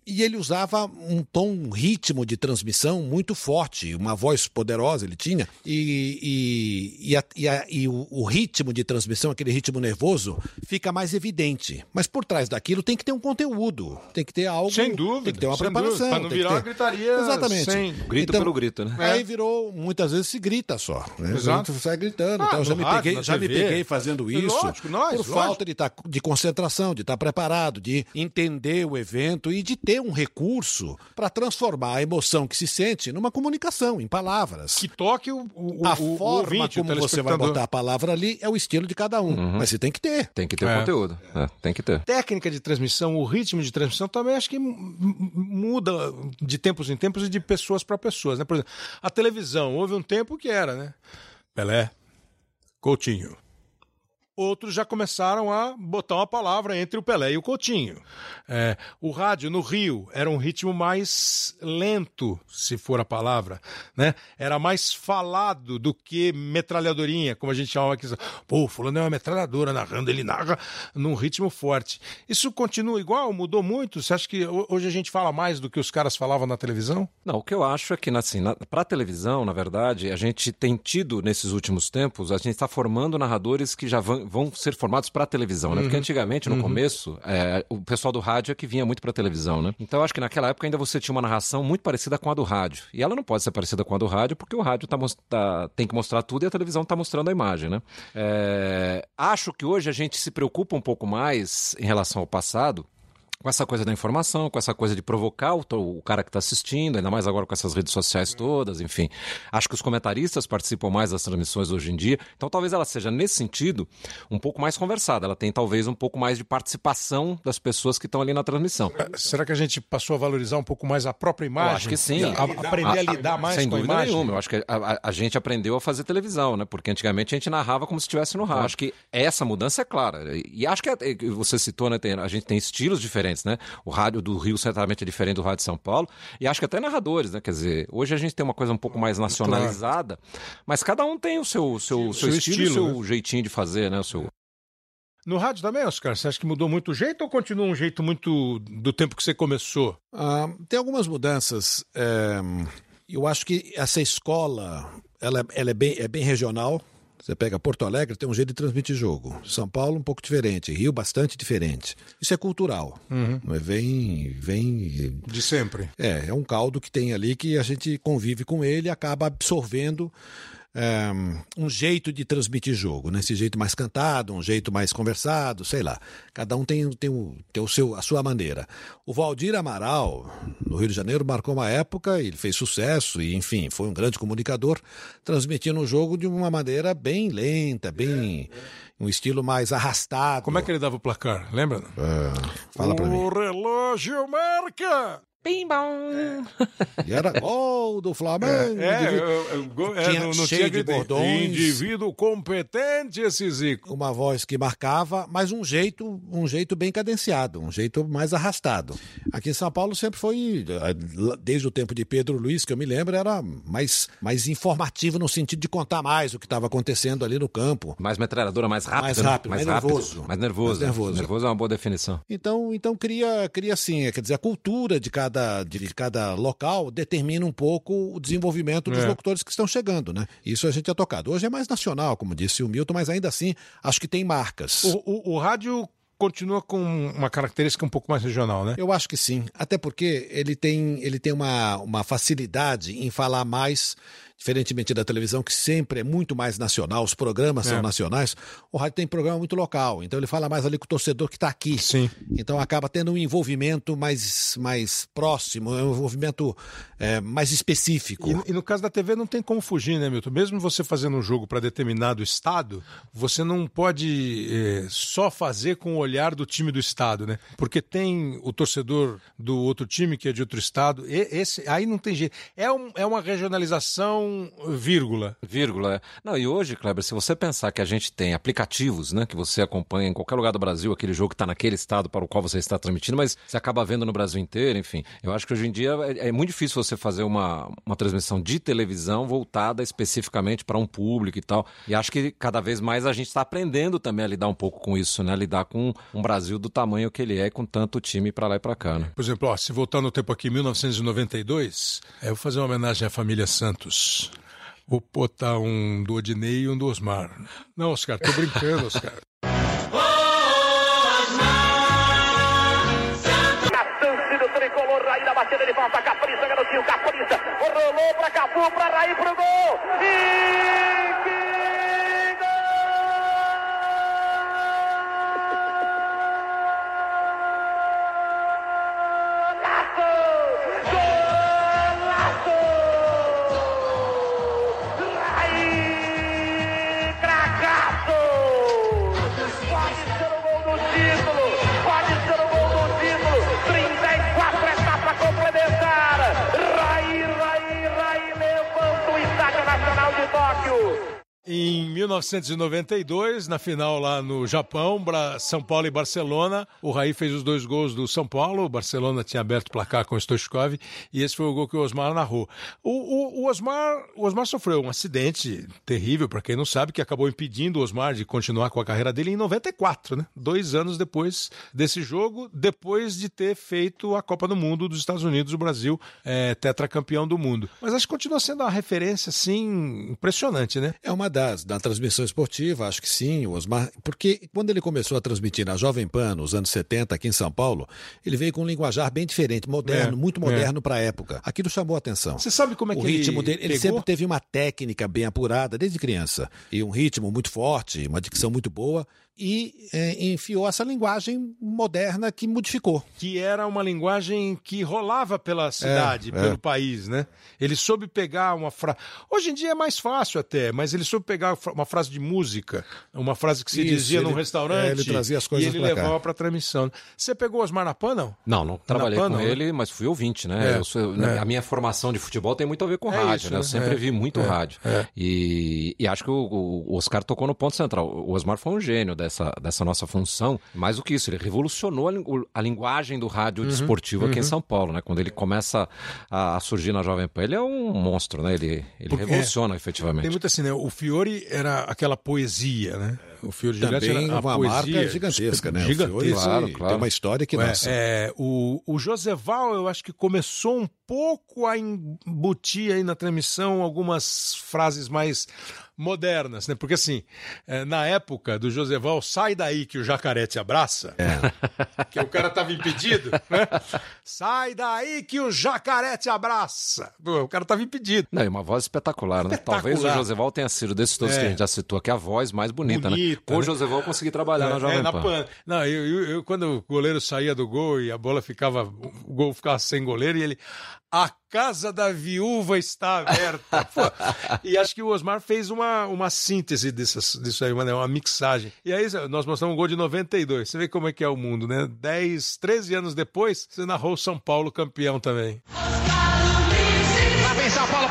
E: e ele usava um tom, um ritmo de transmissão muito forte, uma voz poderosa ele tinha, e, e, e, a- e a- e o, o ritmo de transmissão, aquele ritmo nervoso, fica mais evidente. Mas por trás daquilo tem que ter um conteúdo, tem que ter algo.
A: Sem dúvida,
E: Tem que ter uma preparação.
A: dúvida, pra não virar
E: ter-
A: uma gritaria
E: Exatamente.
A: sem-
F: Grito pelo grito, né?
E: Aí virou, muitas vezes se grita só. Né?
A: Exato.
E: Você sai gritando.
A: Ah,
E: então, eu já me
A: rádio,
E: peguei, já me peguei fazendo isso.
A: Lógico, nós,
E: por
A: lógico.
E: falta de, tá, de concentração, de estar preparado, de entender o evento e de ter um recurso para transformar a emoção que se sente numa comunicação, em palavras.
A: Que toque o, o,
E: a
A: o, o
E: forma
A: ouvinte, o
E: como você vai botar a palavra ali é o estilo de cada um. Mas você tem que ter.
F: Tem que ter
A: É.
F: conteúdo. É, tem que ter.
A: técnica de transmissão, o ritmo de transmissão também acho que muda de tempos em tempos e de pessoas para pessoas, né? Por exemplo, a televisão, houve um tempo que era, né? Pelé, Coutinho. Outros já começaram a botar uma palavra entre o Pelé e o Coutinho. É, o rádio no Rio era um ritmo mais lento, se for a palavra, né? Era mais falado do que metralhadorinha, como a gente chama aqui. Pô, fulano é uma metralhadora narrando, ele narra num ritmo forte. Isso continua igual? Mudou muito? Você acha que ho- hoje a gente fala mais do que os caras falavam na televisão?
F: Não, o que eu acho é que, assim, para televisão, na verdade, a gente tem tido nesses últimos tempos, a gente está formando narradores que já vão, vão ser formados para televisão, né? Porque
A: Uhum.
F: antigamente, no começo, é, o pessoal do rádio é que vinha muito para televisão, né? Então acho que naquela época ainda você tinha uma narração muito parecida com a do rádio. E ela não pode ser parecida com a do rádio porque o rádio tá, tá- tem que mostrar tudo e a televisão está mostrando a imagem, né? É, acho que hoje a gente se preocupa um pouco mais em relação ao passado com essa coisa da informação, com essa coisa de provocar o, o cara que está assistindo, ainda mais agora com essas redes sociais todas, enfim. Acho que os comentaristas participam mais das transmissões hoje em dia, então talvez ela seja, nesse sentido, um pouco mais conversada. Ela tem talvez um pouco mais de participação das pessoas que estão ali na transmissão.
A: Será que a gente passou a valorizar um pouco mais a própria imagem?
F: Eu acho que sim.
A: A- aprender a lidar mais
F: Sem
A: com a
F: dúvida
A: imagem?
F: nenhuma. Eu acho que a, a- a gente aprendeu a fazer televisão, né? Porque antigamente a gente narrava como se estivesse no rádio. Acho que essa mudança é clara. E acho que é- é- você citou, né? tem- a gente tem estilos diferentes, né? O rádio do Rio certamente é diferente do rádio de São Paulo. E acho que até narradores, né? Quer dizer, hoje a gente tem uma coisa um pouco mais nacionalizada, mas cada um tem o seu, seu, seu,
A: Seu
F: estilo,
A: estilo,
F: o seu jeitinho de fazer, né? O seu...
A: No rádio também, Oscar, você acha que mudou muito o jeito ou continua um jeito muito do tempo que você começou?
E: Ah, tem algumas mudanças. é, eu acho que essa escola ela, ela é, bem, é bem regional. Você pega Porto Alegre, tem um jeito de transmitir jogo. São Paulo, um pouco diferente. Rio, bastante diferente. Isso é cultural. É? Vem, vem
A: De sempre.
E: é, é um caldo que tem ali que a gente convive com ele e acaba absorvendo é, um jeito de transmitir jogo, né? Esse jeito mais cantado, um jeito mais conversado, sei lá. Cada um tem, tem, o, tem o seu, a sua maneira. O Valdir Amaral, no Rio de Janeiro, marcou uma época, ele fez sucesso e, enfim, foi um grande comunicador, transmitindo o jogo de uma maneira bem lenta, bem. um estilo mais arrastado.
A: Como é que ele dava o placar? Lembra?
E: É, fala pra mim.
A: O relógio marca!
F: Bim bom!
E: E era gol do Flamengo.
A: É,
E: indivíduo-
A: eu- eu- go- é,
E: Tinha
A: não, não
E: cheio
A: tinha
E: de bordões.
A: Indivíduo competente esse Zico.
E: uma voz que marcava, mas um jeito, um jeito bem cadenciado, um jeito mais arrastado. Aqui em São Paulo sempre foi, eh, desde o tempo de Pedro Luiz, que eu me lembro, era mais, mais informativo no sentido de contar mais o que estava acontecendo ali no campo.
F: Mais metralhadora, mais rápido.
E: Mais
F: né?
E: rápido, mais nervoso.
F: Mais nervoso.
E: Mais nervoso.
F: Nervoso é uma boa definição.
E: Então, então cria, cria assim, quer dizer, a cultura de cada, de cada local determina um pouco o desenvolvimento dos
A: É.
E: locutores que estão chegando, né? Isso a gente é tocado. Hoje é mais nacional, como disse o Milton, mas ainda assim acho que tem marcas.
A: O, o- o rádio continua com uma característica um pouco mais regional, né?
E: Eu acho que sim, até porque ele tem, ele tem uma, uma facilidade em falar mais, diferentemente da televisão, que sempre é muito mais nacional, os programas
A: É.
E: são nacionais, o rádio tem programa muito local, então ele fala mais ali com o torcedor que está aqui.
A: Sim.
E: Então acaba tendo um envolvimento mais, mais próximo, um envolvimento é, mais específico.
A: E, e no caso da TV não tem como fugir, né, Milton? Mesmo você fazendo um jogo para determinado estado, você não pode eh, só fazer com o olhar do time do estado, né? Porque tem o torcedor do outro time que é de outro estado. E, esse aí não tem jeito. É, um- é uma regionalização vírgula.
F: Vírgula. é. Não, e hoje, Kleber, se você pensar que a gente tem aplicativos, né, que você acompanha em qualquer lugar do Brasil, aquele jogo que está naquele estado para o qual você está transmitindo, mas você acaba vendo no Brasil inteiro, enfim. Eu acho que hoje em dia é, é muito difícil você fazer uma, uma transmissão de televisão voltada especificamente para um público e tal. E acho que cada vez mais a gente está aprendendo também a lidar um pouco com isso, né? Lidar com um Brasil do tamanho que ele é, com tanto time para lá e para cá, né?
A: Por exemplo, ó, se voltar no tempo aqui, 1992, é, eu vou fazer uma homenagem à família Santos. Vou botar um do Odinei e um do Osmar. Não, Oscar, tô brincando, Oscar.
B: Batida de falta, Capriça, garotinho, Capriça, rolou pra Capu, pra Raí pro gol, e
A: Em 1992, na final lá no Japão, São Paulo e Barcelona, o Raí fez os dois gols do São Paulo, o Barcelona tinha aberto o placar com o Stoichkov e esse foi o gol que o Osmar narrou. O, o- o Osmar, o Osmar sofreu um acidente terrível, para quem não sabe, que acabou impedindo o Osmar de continuar com a carreira dele em 94, né? Dois anos depois desse jogo, depois de ter feito a Copa do Mundo dos Estados Unidos, o Brasil é, tetracampeão do mundo. Mas acho que continua sendo uma referência, assim, impressionante, né?
E: É uma das, na transmissão esportiva, acho que sim, o Osmar, porque quando ele começou a transmitir na Jovem Pan, nos anos 70, aqui em São Paulo, ele veio com um linguajar bem diferente, moderno,
A: É,
E: muito
A: é.
E: moderno para a época. Aquilo chamou a atenção.
A: Você sabe como é
E: o
A: que
E: ritmo
A: ele
E: dele, ele
A: pegou?
E: sempre teve uma técnica bem apurada desde criança e um ritmo muito forte, uma dicção muito boa e eh, enfiou essa linguagem moderna que modificou.
A: que era uma linguagem que rolava pela cidade,
E: é.
A: pelo país, né? Ele soube pegar uma frase. Hoje em dia é mais fácil até, mas ele soube pegar uma frase de música, uma frase que se
E: Isso,
A: dizia num
E: ele-
A: restaurante.
E: é, ele trazia as coisas
A: e ele
E: pra cá.
A: levava para transmissão. Você pegou Osmar na Pan, não?
F: Não, não trabalhei
A: Pan,
F: com
A: não, né?
F: ele, mas fui ouvinte, né?
A: É,
F: Eu sou-
A: é.
F: A minha formação de futebol tem muito a ver com
A: É
F: rádio,
A: isso,
F: né? Eu
A: né?
F: sempre
A: É,
F: vi muito
A: é,
F: rádio.
A: é.
F: E, e acho que o, o Oscar tocou no ponto central. O Osmar foi um gênio dessa, dessa nossa função. Mais do que isso, ele revolucionou a, lingu- a linguagem do rádio
A: Uhum,
F: desportivo aqui em São Paulo, né? Quando ele começa a, a surgir na Jovem Pan, ele é um monstro, né? Ele, ele
A: Porque-
F: revoluciona efetivamente.
A: Tem muito assim, né? O Fiore era aquela poesia, né? O Fiore Gillette
E: Também
A: era a
E: uma
A: poesia
E: marca gigantesca, né? O
A: Gigantesca.
E: Fiore
F: Claro,
E: tem
F: claro.
E: uma história que
A: Ué,
E: nossa.
A: é, o, o Joseval, eu acho que começou um pouco a embutir aí na transmissão algumas frases mais modernas, né? Porque assim, é, na época do Joseval, sai daí que o jacaré te abraça, que o cara tava impedido, né? Sai daí que o jacaré te abraça. O cara tava impedido.
F: Não, e uma voz espetacular, né?
A: Espetacular.
F: Talvez o Joseval tenha sido desses todos
A: É.
F: que a gente já citou aqui a voz mais bonita, né?
A: Bonita,
F: Com o
A: né?
F: Joseval eu consegui trabalhar na Jovem
A: É, na
F: Pan.
A: Pan. Não, eu, eu- eu- quando o goleiro saía do gol e a bola ficava, o gol ficava sem goleiro e ele, a casa da viúva está aberta. Pô, e acho que o Osmar fez uma, uma síntese dessas, disso aí, uma, né, uma mixagem. E aí nós mostramos um gol de 92. Você vê como é que é o mundo, né? 10, 13 anos depois, você narrou São Paulo campeão também.
B: Lá vem São Paulo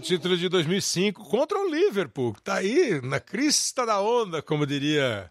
A: Seu título de 2005 contra o Liverpool, que tá aí na crista da onda, como diria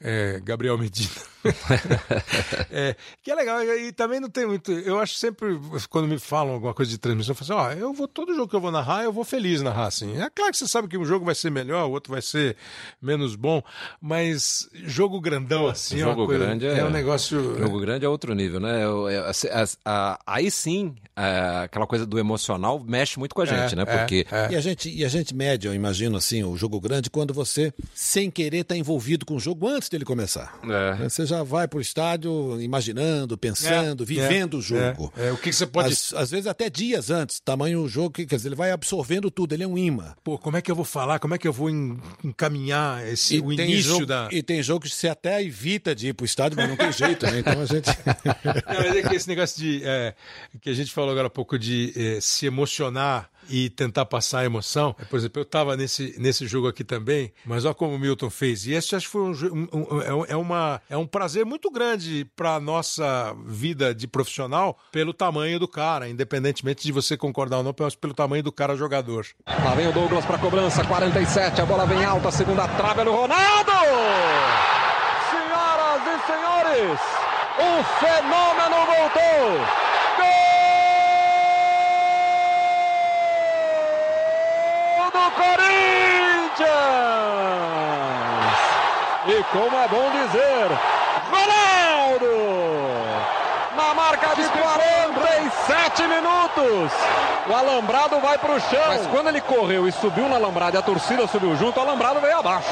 A: é, Gabriel Medina. É, que é legal, e também não tem muito. Eu acho sempre, quando me falam alguma coisa de transmissão, eu falo assim: ó, eu vou, todo jogo que eu vou narrar, eu vou feliz narrar assim. É claro que você sabe que um jogo vai ser melhor, o outro vai ser menos bom, mas jogo grandão assim, é,
F: Jogo
A: coisa-
F: grande é-
A: é um negócio.
F: Jogo grande é outro nível, né? Eu- eu- assim, as- a- aí sim, é, aquela coisa do emocional mexe muito com a gente,
A: É,
F: né?
A: é,
F: Porque
A: é.
E: E a gente, e a gente mede, eu imagino assim, o jogo grande quando você, sem querer, está envolvido com o jogo antes dele começar.
F: É.
E: Você já vai pro estádio imaginando, pensando,
A: É,
E: vivendo
A: é,
E: o jogo.
A: é, é, o que que você pode-
E: Às, às vezes até dias antes, tamanho o jogo, que- quer dizer, ele vai absorvendo tudo, ele é um imã.
A: Pô, como é que eu vou falar? Como é que eu vou en- encaminhar esse, o
E: tem
A: início
E: jogo,
A: da.
E: e tem jogo que você até evita de ir pro estádio, mas não tem jeito, né? Então a gente.
A: Não, mas é que esse negócio de. é, que a gente falou agora há pouco de é, se emocionar e tentar passar a emoção. Por exemplo, eu estava nesse, nesse jogo aqui também, mas olha como o Milton fez. E esse acho que foi um, é um- é, uma, é um prazer muito grande para nossa vida de profissional pelo tamanho do cara, independentemente de você concordar ou não, mas pelo tamanho do cara jogador.
H: Lá vem o Douglas para cobrança, 47, a bola vem alta, segunda trave no Ronaldo! Senhoras e senhores, o fenômeno voltou! Gol do Corinthians! E como é bom dizer, Ronaldo! Na marca de 47 minutos. O alambrado vai pro chão. Mas quando ele correu e subiu no alambrado e a torcida subiu junto, o alambrado veio abaixo.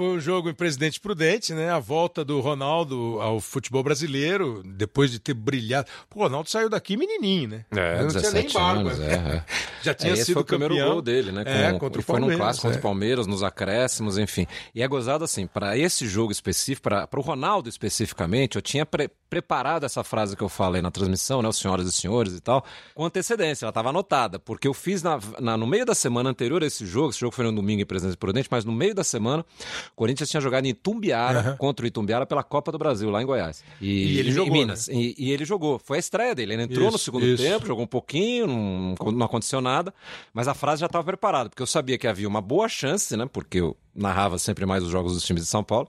A: Foi um jogo em Presidente Prudente, né? A volta do Ronaldo ao futebol brasileiro, depois de ter brilhado. O Ronaldo saiu daqui menininho, né?
F: É,
A: não tinha nem
F: 17
A: barba.
F: anos, é, é.
A: Já tinha
F: É,
A: sido
F: foi o primeiro
A: campeão.
F: gol dele, né?
A: É,
F: com-
A: contra o
F: foi num clássico contra
A: é.
F: o Palmeiras, nos acréscimos, enfim. E é gozado assim, para esse jogo específico, para o Ronaldo especificamente, eu tinha pre- preparado essa frase que eu falei na transmissão, né? Os senhoras e senhores e tal, com antecedência, ela estava anotada, porque eu fiz na, na- no meio da semana anterior a esse jogo, esse jogo foi no domingo em Presidente Prudente, mas no meio da semana, o Corinthians tinha jogado em Itumbiara contra o Itumbiara pela Copa do Brasil, lá em Goiás.
A: E ele
F: em
A: jogou,
F: Minas. E, e ele jogou. Foi a estreia dele. Ele entrou no
A: Isso,
F: segundo
A: isso.
F: tempo, jogou um pouquinho, não, não aconteceu nada, mas a frase já estava preparada, porque eu sabia que havia uma boa chance, né? Porque eu narrava sempre mais os jogos dos times de São Paulo,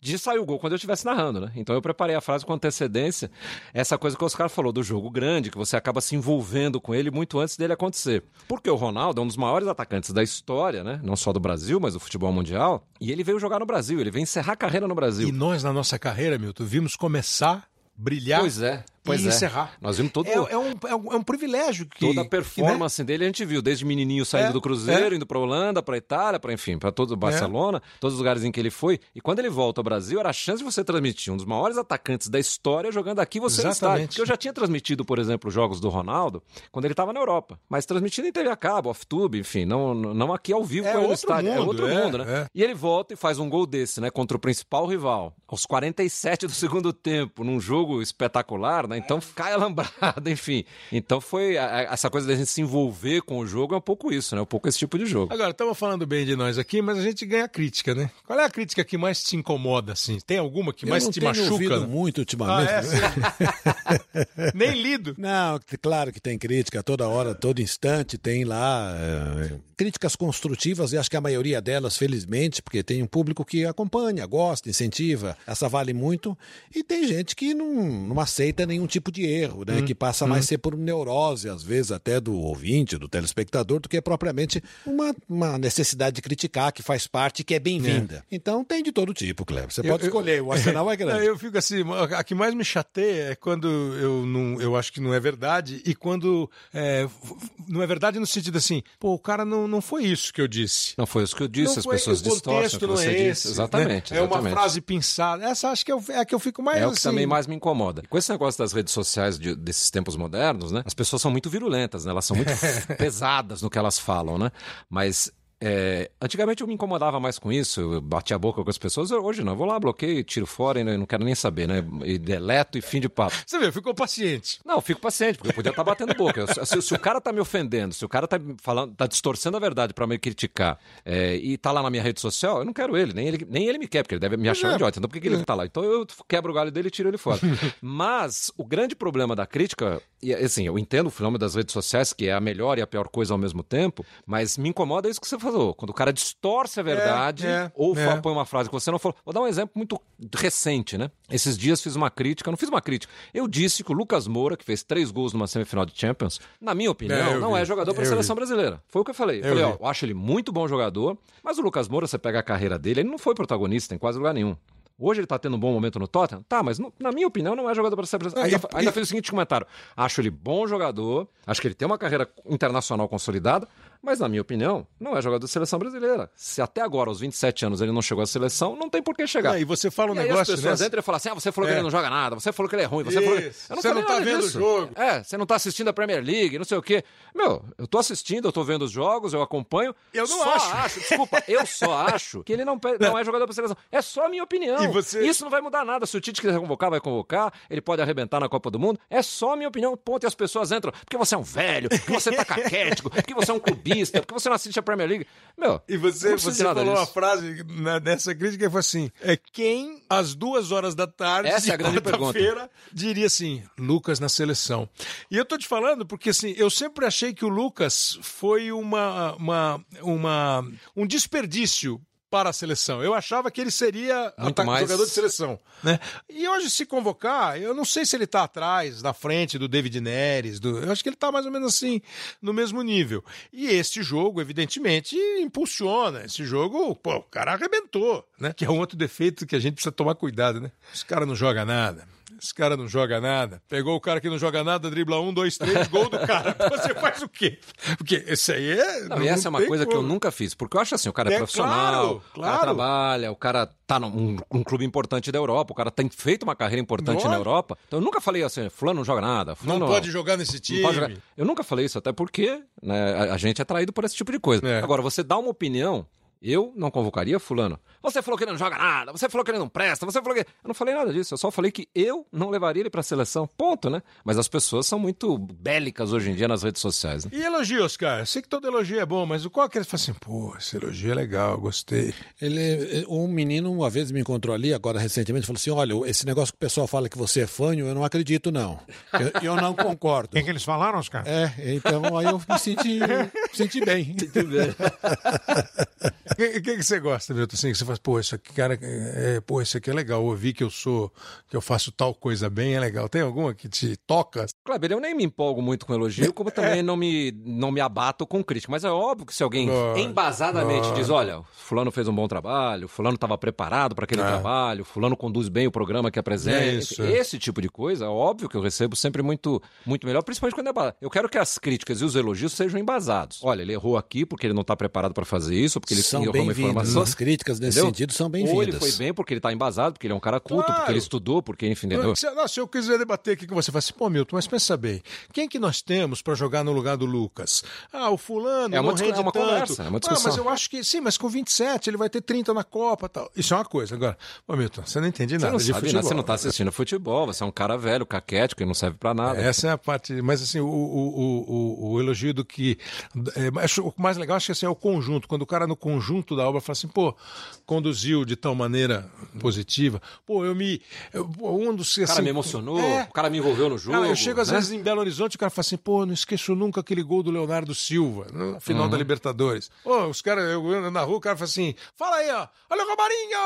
F: de sair o gol quando eu estivesse narrando, né? Então eu preparei a frase com antecedência, essa coisa que o Oscar falou do jogo grande, que você acaba se envolvendo com ele muito antes dele acontecer. Porque o Ronaldo é um dos maiores atacantes da história, né? Não só do Brasil, mas do futebol mundial, e ele veio jogar no Brasil, ele veio encerrar a carreira no Brasil.
A: E nós, na nossa carreira, Milton, vimos começar, brilhar
F: Pois é, pois
A: e
F: é.
A: encerrar.
F: Nós vimos todo
A: É, é um, é, um, é um privilégio que.
F: Toda a
A: que,
F: performance dele a gente viu, desde menininho saindo
A: É,
F: do Cruzeiro,
A: é.
F: indo pra Holanda, pra Itália, para enfim, para todo o Barcelona, todos os lugares em que ele foi. E quando ele volta ao Brasil, era a chance de você transmitir um dos maiores atacantes da história jogando aqui você no estádio.
A: Exatamente.
F: Porque eu já tinha transmitido, por exemplo, os jogos do Ronaldo quando ele estava na Europa, mas transmitido em TV a cabo, off-tube, enfim, não, não aqui ao vivo
A: É
F: com ele no
A: outro
F: estádio. é
A: mundo,
F: outro
A: é,
F: mundo, né?
A: é.
F: E ele volta e faz um gol desse, né, contra o principal rival, aos 47 do segundo tempo, num jogo espetacular, né? Então cai alambrado, enfim. Então foi a- a- essa coisa da gente se envolver com o jogo é um pouco isso, né? Um pouco esse tipo de jogo.
A: Agora, estamos falando bem de nós aqui, mas a gente ganha crítica, né? Qual é a crítica que mais te incomoda, assim? Tem alguma que
E: Eu
A: mais
E: não
A: te
E: tenho
A: machuca?
E: ouvido
A: né?
E: muito
A: Ah,
E: ultimamente.
A: é, sim. Nem lido.
E: Não, claro que tem crítica toda hora, todo instante tem lá eh, críticas construtivas e acho que a maioria delas, felizmente, porque tem um público que acompanha, gosta, incentiva, essa vale muito. E tem gente que não, não aceita nenhum tipo de erro, né? que passa mais ser por neurose, às vezes até do ouvinte, do telespectador, do que propriamente uma, uma necessidade de criticar que faz parte, que é bem-vinda. Então tem de todo tipo, Cleber. Você
A: Eu-
E: pode
A: eu-
E: escolher, o arsenal é grande.
A: Eu fico assim, a que mais me chateia é quando eu não, eu acho que não é verdade e quando é, não é verdade no sentido assim, pô, o cara não, não foi isso que eu disse.
F: Não foi isso que eu disse,
A: Não
F: as
A: foi-
F: pessoas distorcem o que você
A: é
F: disse.
A: esse,
F: exatamente,
A: né? É uma
F: exatamente.
A: frase pensada. Essa acho que é, o- é a que eu fico mais
F: É o que
A: assim,
F: também mais me incomoda. Com esse negócio das redes sociais de- desses tempos modernos, né? As pessoas são muito virulentas, né? Elas são muito pesadas no que elas falam, né? Mas é, antigamente eu me incomodava mais com isso, eu batia a boca com as pessoas. Hoje não, eu vou lá, bloqueio, tiro fora e não quero nem saber, né? E deleto e fim de papo.
A: Você vê, ficou paciente.
F: Não, eu fico paciente, porque eu podia estar batendo boca. Se, se o cara tá me ofendendo, se o cara tá falando, tá distorcendo a verdade pra me criticar é, e tá lá na minha rede social, eu não quero ele, nem ele, nem ele me quer, porque ele deve me achar um idiota. Então por que, que ele tá lá? Então eu quebro o galho dele e tiro ele fora. Mas o grande problema da crítica, e assim, eu entendo o fenômeno das redes sociais, que é a melhor e a pior coisa ao mesmo tempo, mas me incomoda isso que você falou. Quando o cara distorce a verdade
A: é,
F: ou
A: é.
F: põe uma frase que você não falou. Vou dar um exemplo muito recente, né? Esses dias fiz uma crítica, não fiz uma crítica. Eu disse que o Lucas Moura, que fez três gols numa semifinal de Champions, na minha opinião,
A: É,
F: não
A: vi.
F: é jogador para a seleção
A: vi.
F: brasileira. Foi o que eu falei. Eu,
A: Eu
F: falei, ó, eu acho ele muito bom jogador, mas o Lucas Moura, você pega a carreira dele, ele não foi protagonista em quase lugar nenhum. Hoje ele tá tendo um bom momento no Tottenham? Tá, mas no- na minha opinião não é jogador para ser brasileiro.
A: Ah,
F: Ainda, ainda fiz o seguinte comentário. Acho ele bom jogador, acho que ele tem uma carreira internacional consolidada, mas na minha opinião não é jogador da seleção brasileira. Se até agora, aos 27 anos, ele não chegou à seleção, não tem por que chegar.
A: Não, e você fala um
F: E aí
A: negócio,
F: as pessoas
A: né?
F: entram e falam assim: ah, você falou que
A: É.
F: ele não joga nada, você falou que ele é ruim, você falou que...
A: Isso.
F: Eu não
A: Você não tá vendo o jogo.
F: É, você não tá assistindo a Premier League, não sei o quê. Meu, eu tô assistindo, eu tô vendo os jogos, eu acompanho.
A: Eu não
F: só
A: acho.
F: Desculpa, eu só acho que ele não, não é jogador pra seleção. É só a minha opinião.
A: E você-
F: Isso não vai mudar nada. Se o Tite quiser convocar, vai convocar. Ele pode arrebentar na Copa do Mundo. É só a minha opinião. Ponto. E as pessoas entram porque você é um velho, porque você tá caquético, porque você é um clubista, porque você não assiste a Premier League. Meu,
A: E você, você falou uma
F: disso.
A: frase na- nessa crítica que foi assim: é quem às duas horas da tarde,
F: Essa é a grande
A: quarta-feira, diria assim: Lucas na seleção. E eu tô te falando porque assim, eu sempre achei que o Lucas foi uma, uma, uma um desperdício para a seleção. Eu achava que ele seria
F: mais-
A: jogador de seleção, né? E hoje se convocar, eu não sei se ele tá atrás, na frente do David Neres, do... eu acho que ele tá mais ou menos assim no mesmo nível. E este jogo, evidentemente, impulsiona. Esse jogo, pô, o cara arrebentou, né? Que é um outro defeito que a gente precisa tomar cuidado, né? Os caras não jogam nada. Esse cara não joga nada. Pegou o cara que não joga nada, dribla um, dois, três, gol do cara. Você faz o quê? Porque esse aí é.
F: Não, e essa é uma coisa como. que eu nunca fiz, porque eu acho assim, o cara é, é profissional, claro, claro. o cara trabalha, o cara tá num um clube importante da Europa, o cara tem feito uma carreira importante na Europa. Então eu nunca falei assim, fulano não joga nada. Fulano,
A: não pode jogar nesse time. Jogar.
F: Eu nunca falei isso, até porque né, a, a, gente é traído por esse tipo de coisa. É. Agora, você dá uma opinião eu não convocaria fulano. Você falou que ele não joga nada, você falou que ele não presta, você falou que. Eu não falei nada disso, eu só falei que eu não levaria ele para a seleção. Ponto, né? Mas as pessoas são muito bélicas hoje em dia nas redes sociais. Né?
A: E elogios, cara? Sei que todo elogio é bom, mas o qual é que ele fala assim, pô, esse elogio é legal, gostei.
E: Ele, um menino uma vez me encontrou ali, agora recentemente, falou assim: olha, esse negócio que o pessoal fala que você é fanho, eu não acredito, não. Eu, eu não concordo. O
A: que, que, eles falaram, Oscar?
E: É, então aí eu me senti, me senti bem. Senti bem.
A: O que, que, que, você gosta, Milton? Assim, que você faz, pô, isso aqui, cara, é, pô, isso aqui é legal. Ouvir que eu sou, que eu faço tal coisa bem é legal. Tem alguma que te toca?
F: Kleber, eu nem me empolgo muito com elogio, como também é. não, me, não me abato com crítica. Mas é óbvio que se alguém embasadamente diz, olha, fulano fez um bom trabalho, fulano estava preparado para aquele é. trabalho, fulano conduz bem o programa que apresenta. É isso, é. Esse tipo de coisa, é óbvio que eu recebo sempre muito, muito melhor, principalmente quando é. Eu quero que as críticas e os elogios sejam embasados. Olha, ele errou aqui porque ele não está preparado para fazer isso, porque ele
E: São uma informação. As críticas nesse Entendeu? sentido são bem-vindas.
F: Ou ele foi bem porque ele está embasado, porque ele é um cara culto, claro. porque ele estudou, porque, enfim. Entendeu?
A: Se, não, se eu quiser debater aqui com você, fala assim, pô, Milton, mas pensa bem, quem que nós temos para jogar no lugar do Lucas? Ah, o fulano
F: é uma,
A: não
F: é uma conversa, é uma discussão.
A: Ah, mas eu acho que, sim, mas com 27 ele vai ter 30 na Copa tal. Isso é uma coisa. Agora, ô Milton, você não entende nada
F: você não
A: de futebol.
F: Você não está assistindo futebol, você é um cara velho, caquético, e não serve para nada.
A: Essa é a parte, mas assim, o, o, o, o elogio do que... É, o mais legal acho que assim, é o conjunto, quando o cara no conjunto da obra fala assim, pô, conduziu de tal maneira positiva, pô, eu me... Eu, um dos...
F: Assim, o cara me emocionou, é, o cara me envolveu no jogo. Cara,
A: eu chego às né? vezes em Belo Horizonte e o cara fala assim, pô, não esqueço nunca aquele gol do Leonardo Silva, no final uhum. da Libertadores. Pô, os caras, eu ando na rua, o cara fala assim, fala aí, ó, olha o Romarinho!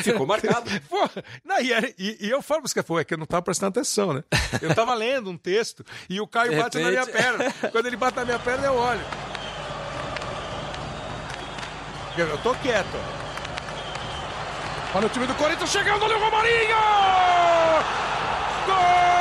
F: Ficou marcado.
A: Pô, não, e, e, e, eu falo para os caras, pô, é que eu não tava prestando atenção, né? Eu tava lendo um texto e o Caio bate na minha perna. Quando ele bate na minha perna, eu olho. Eu tô quieto. Olha o time do Corinthians chegando, olha o Romarinho! Gol!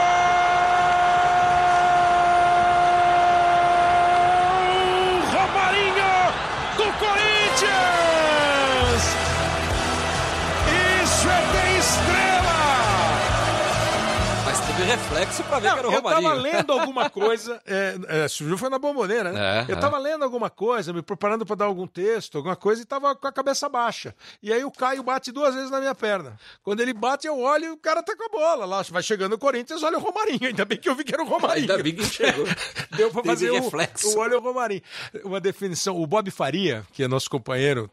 F: Reflexo pra ver não, que era o Romarinho.
A: Eu tava lendo alguma coisa, é, é, surgiu foi na bomboneira, né? É, eu tava é. lendo alguma coisa, me preparando para dar algum texto, alguma coisa, e tava com a cabeça baixa. E aí o Caio bate duas vezes na minha perna. Quando ele bate, eu olho e o cara tá com a bola. Lá vai chegando o Corinthians, olha o Romarinho. Ainda bem que eu vi que era o Romarinho.
F: Ainda bem que chegou.
A: Deu pra fazer o, reflexo. o olho o Romarinho. Uma definição, o Bob Faria, que é nosso companheiro,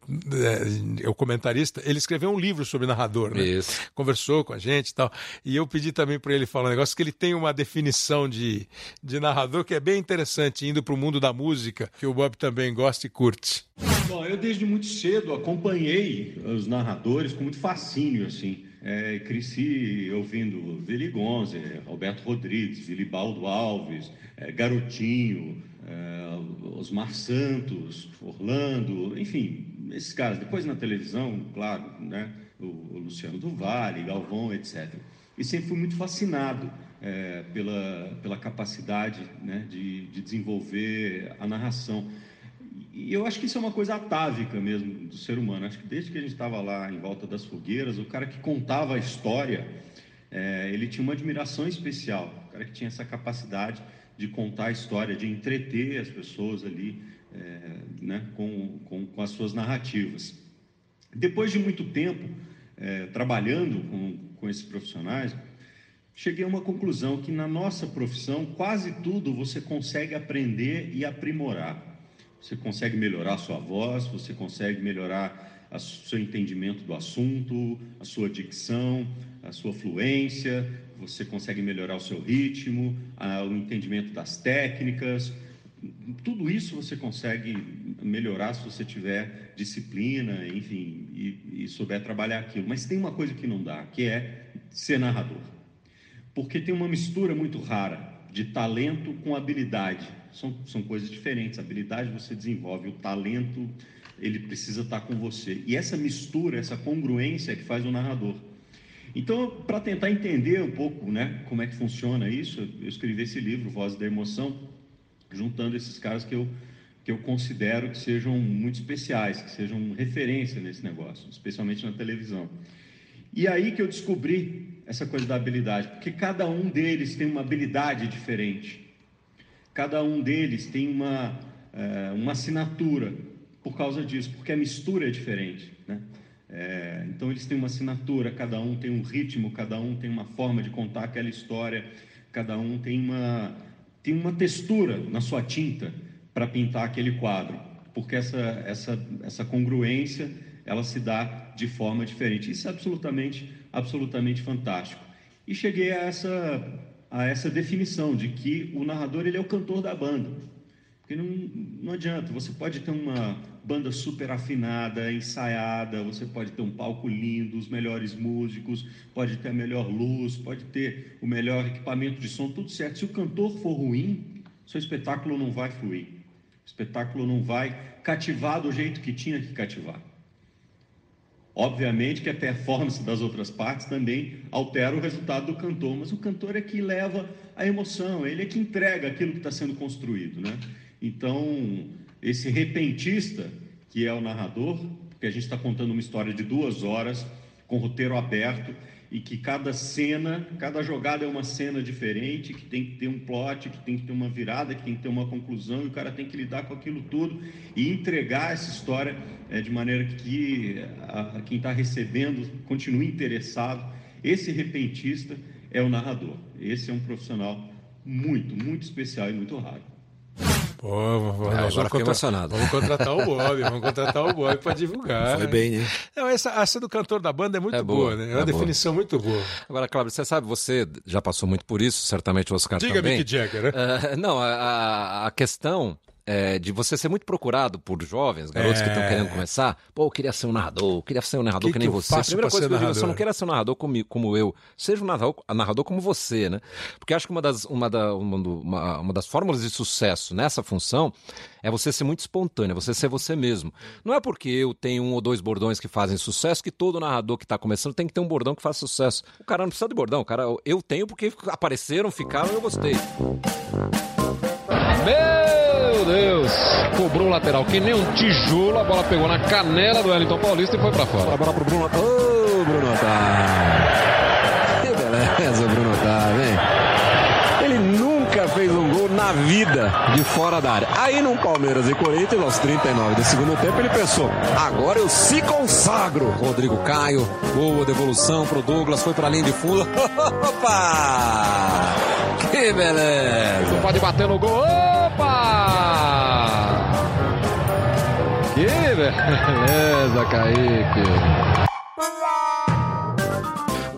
A: é, é o comentarista, ele escreveu um livro sobre narrador, né?
F: Isso.
A: Conversou com a gente e tal. E eu pedi também para ele falar um negócio que ele tem uma definição de, de narrador que é bem interessante, indo para o mundo da música, que o Bob também gosta e curte.
I: Bom, eu desde muito cedo acompanhei os narradores com muito fascínio, assim. É, cresci ouvindo Willy Gonze, Roberto Rodrigues, Vilibaldo Alves, é, Garotinho, é, Osmar Santos, Orlando, enfim, esses caras. Depois na televisão, claro, né? o, Luciano do Galvão, etc. E sempre fui muito fascinado é, pela, pela capacidade né, de, de desenvolver a narração. E eu acho que isso é uma coisa atávica mesmo do ser humano. Acho que desde que a gente estava lá em volta das fogueiras, o cara que contava a história, é, ele tinha uma admiração especial. O cara que tinha essa capacidade de contar a história, de entreter as pessoas ali é, né, com, com, com, as suas narrativas. Depois de muito tempo é, trabalhando com, com esses profissionais, cheguei a uma conclusão que na nossa profissão quase tudo você consegue aprender e aprimorar. Você consegue melhorar a sua voz, você consegue melhorar o seu entendimento do assunto, a sua dicção, a sua fluência, você consegue melhorar o seu ritmo, o entendimento das técnicas. Tudo isso você consegue melhorar se você tiver disciplina, enfim, e, e souber trabalhar aquilo. Mas tem uma coisa que não dá, que é ser narrador porque tem uma mistura muito rara de talento com habilidade. São, são coisas diferentes. A habilidade você desenvolve, o talento ele precisa estar com você. E essa mistura, essa congruência é que faz o narrador. Então, para tentar entender um pouco né, como é que funciona isso, eu escrevi esse livro, Voz da Emoção, juntando esses caras que eu, que eu considero que sejam muito especiais, que sejam referência nesse negócio, especialmente na televisão. E aí que eu descobri essa coisa da habilidade, porque cada um deles tem uma habilidade diferente, cada um deles tem uma, é, uma assinatura por causa disso, porque a mistura é diferente. Né? É, então eles têm uma assinatura, cada um tem um ritmo, cada um tem uma forma de contar aquela história, cada um tem uma, tem uma textura na sua tinta para pintar aquele quadro, porque essa, essa, essa congruência ela se dá de forma diferente. Isso é absolutamente, absolutamente fantástico. E cheguei a essa, a essa definição de que o narrador ele é o cantor da banda. Porque não, não adianta, você pode ter uma banda super afinada, ensaiada, você pode ter um palco lindo, os melhores músicos, pode ter a melhor luz, pode ter o melhor equipamento de som, tudo certo. Se o cantor for ruim, seu espetáculo não vai fluir. O espetáculo não vai cativar do jeito que tinha que cativar. Obviamente que a performance das outras partes também altera o resultado do cantor, mas o cantor é que leva a emoção, ele é que entrega aquilo que está sendo construído, né? Então, esse repentista, que é o narrador, porque a gente está contando uma história de duas horas, com roteiro aberto, e que cada cena, cada jogada é uma cena diferente, que tem que ter um plot, que tem que ter uma virada, que tem que ter uma conclusão, e o cara tem que lidar com aquilo tudo e entregar essa história é, de maneira que a, a quem está recebendo continue interessado. Esse repentista é o narrador. Esse é um profissional muito, muito especial e muito raro.
A: Pô, vamos,
F: Ah,
A: vamos,
F: fiquei emocionado.
A: vamos contratar o Bob, vamos contratar o Bob para divulgar.
E: Foi bem, né?
A: Não, essa, essa do cantor da banda é muito
F: É
A: boa,
F: boa,
A: né? É
F: é
A: uma
F: boa.
A: definição muito boa.
F: Agora, Cláudio, você sabe, você já passou muito por isso, certamente o Oscar
A: Diga,
F: também.
A: Mick Jagger, né?
F: É, não, a, a questão é de você ser muito procurado por jovens, garotos que estão
A: É.
F: querendo começar. Pô, eu queria ser um narrador, eu queria ser um narrador
A: Que
F: que, nem
A: que
F: você.
A: faço
F: Primeira coisa que eu digo, você não queira ser um narrador como, como eu. Seja um narrador, um narrador como você, né? Porque acho que uma das, uma, da, uma, uma, uma das fórmulas de sucesso nessa função é você ser muito espontâneo, é você ser você mesmo. Não é porque eu tenho um ou dois bordões que fazem sucesso que todo narrador que está começando tem que ter um bordão que faça sucesso. O cara não precisa de bordão, o cara, eu tenho porque apareceram, ficaram e eu gostei.
H: Meu Deus! Cobrou o lateral que nem um tijolo, a bola pegou na canela do Wellington Paulista e foi pra fora.
J: A bola pro Bruno. Ô, Bruno Otávio. Que beleza, Bruno Otávio, hein? Vida de fora da área. Aí no Palmeiras e Corinthians, aos 39 do segundo tempo, ele pensou: agora eu se consagro.
F: Rodrigo Caio, boa devolução pro Douglas, foi pra linha de fundo. Opa! Que beleza!
H: Pode bater no gol. Opa! Que beleza, Kaique.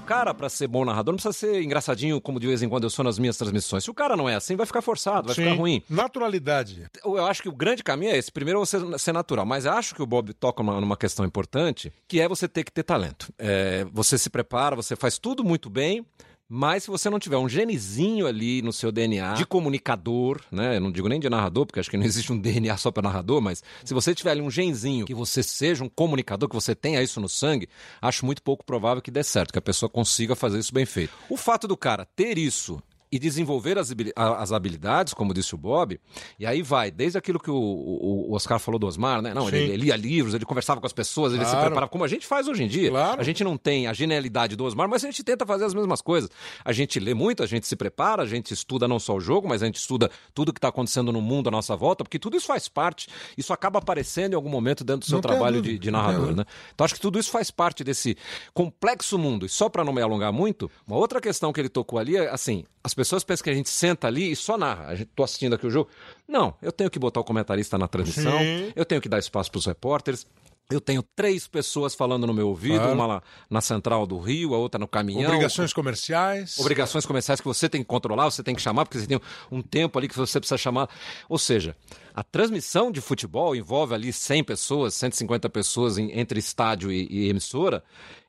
F: O cara, pra ser bom narrador, não precisa ser engraçadinho como de vez em quando eu sou nas minhas transmissões. Se o cara não é assim, vai ficar forçado, vai ficar
A: Sim.
F: ruim.
A: Naturalidade.
F: Eu acho que o grande caminho é esse. Primeiro, você ser natural. Mas eu acho que o Bob toca numa, numa questão importante, que é você ter que ter talento. É, você se prepara, você faz tudo muito bem. Mas se você não tiver um genezinho ali no seu DNA de comunicador, né? Eu não digo nem de narrador, porque acho que não existe um DNA só para narrador, mas se você tiver ali um genzinho que você seja um comunicador, que você tenha isso no sangue, acho muito pouco provável que dê certo, que a pessoa consiga fazer isso bem feito. O fato do cara ter isso e desenvolver as, as habilidades, como disse o Bob, e aí vai, desde aquilo que o, o- o Oscar falou do Osmar, né? Não, ele, ele lia livros, ele conversava com as pessoas, ele se
A: Claro.
F: preparava, como a gente faz hoje em dia.
A: Claro.
F: A gente não tem a genialidade do Osmar, mas a gente tenta fazer as mesmas coisas. A gente lê muito, a gente se prepara, a gente estuda não só o jogo, mas a gente estuda tudo que está acontecendo no mundo à nossa volta, porque tudo isso faz parte, isso acaba aparecendo em algum momento dentro do seu
A: Não
F: trabalho de, de narrador, né? Então acho que tudo isso faz parte desse complexo mundo. E só para não me alongar muito, uma outra questão que ele tocou ali é assim: as pessoas pensam que a gente senta ali e só narra. A gente tô assistindo aqui o jogo. Não, eu tenho que botar o comentarista na transmissão,
A: Sim.
F: eu tenho que dar espaço para os repórteres. Eu tenho três pessoas falando no meu ouvido,
A: Claro.
F: uma lá na central do Rio, a outra no caminhão.
A: Obrigações comerciais.
F: Obrigações comerciais que você tem que controlar, você tem que chamar, porque você tem um tempo ali que você precisa chamar. Ou seja, A transmissão de futebol envolve ali 100 pessoas, 150 pessoas em- entre estádio e, e emissora,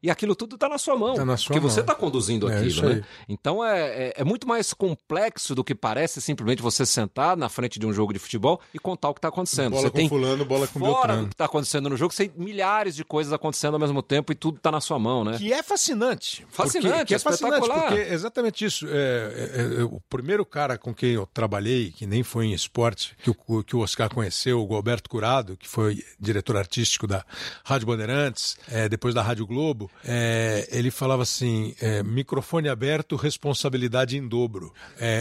F: e aquilo tudo está na sua mão.
A: Tá na sua
F: porque você
A: mão.
F: está conduzindo
A: É
F: aquilo, né? Então é, é, é muito mais complexo do que parece simplesmente você sentar na frente de um jogo de futebol e contar o que está acontecendo.
A: Bola
F: você
A: com
F: tem
A: fulano, bola com
F: fora
A: Beltrano.
F: do que está acontecendo no jogo, você tem milhares de coisas acontecendo ao mesmo tempo e tudo está na sua mão, né?
A: Que é fascinante.
F: Fascinante,
A: porque, que é fascinante,
F: espetacular.
A: porque é exatamente isso. É, é, é, o primeiro cara com quem eu trabalhei, que nem foi em esporte, que o, que o Oscar conheceu, o Gilberto Curado, que foi diretor artístico da Rádio Bandeirantes, é, depois da Rádio Globo, é, ele falava assim: é, microfone aberto, responsabilidade em dobro.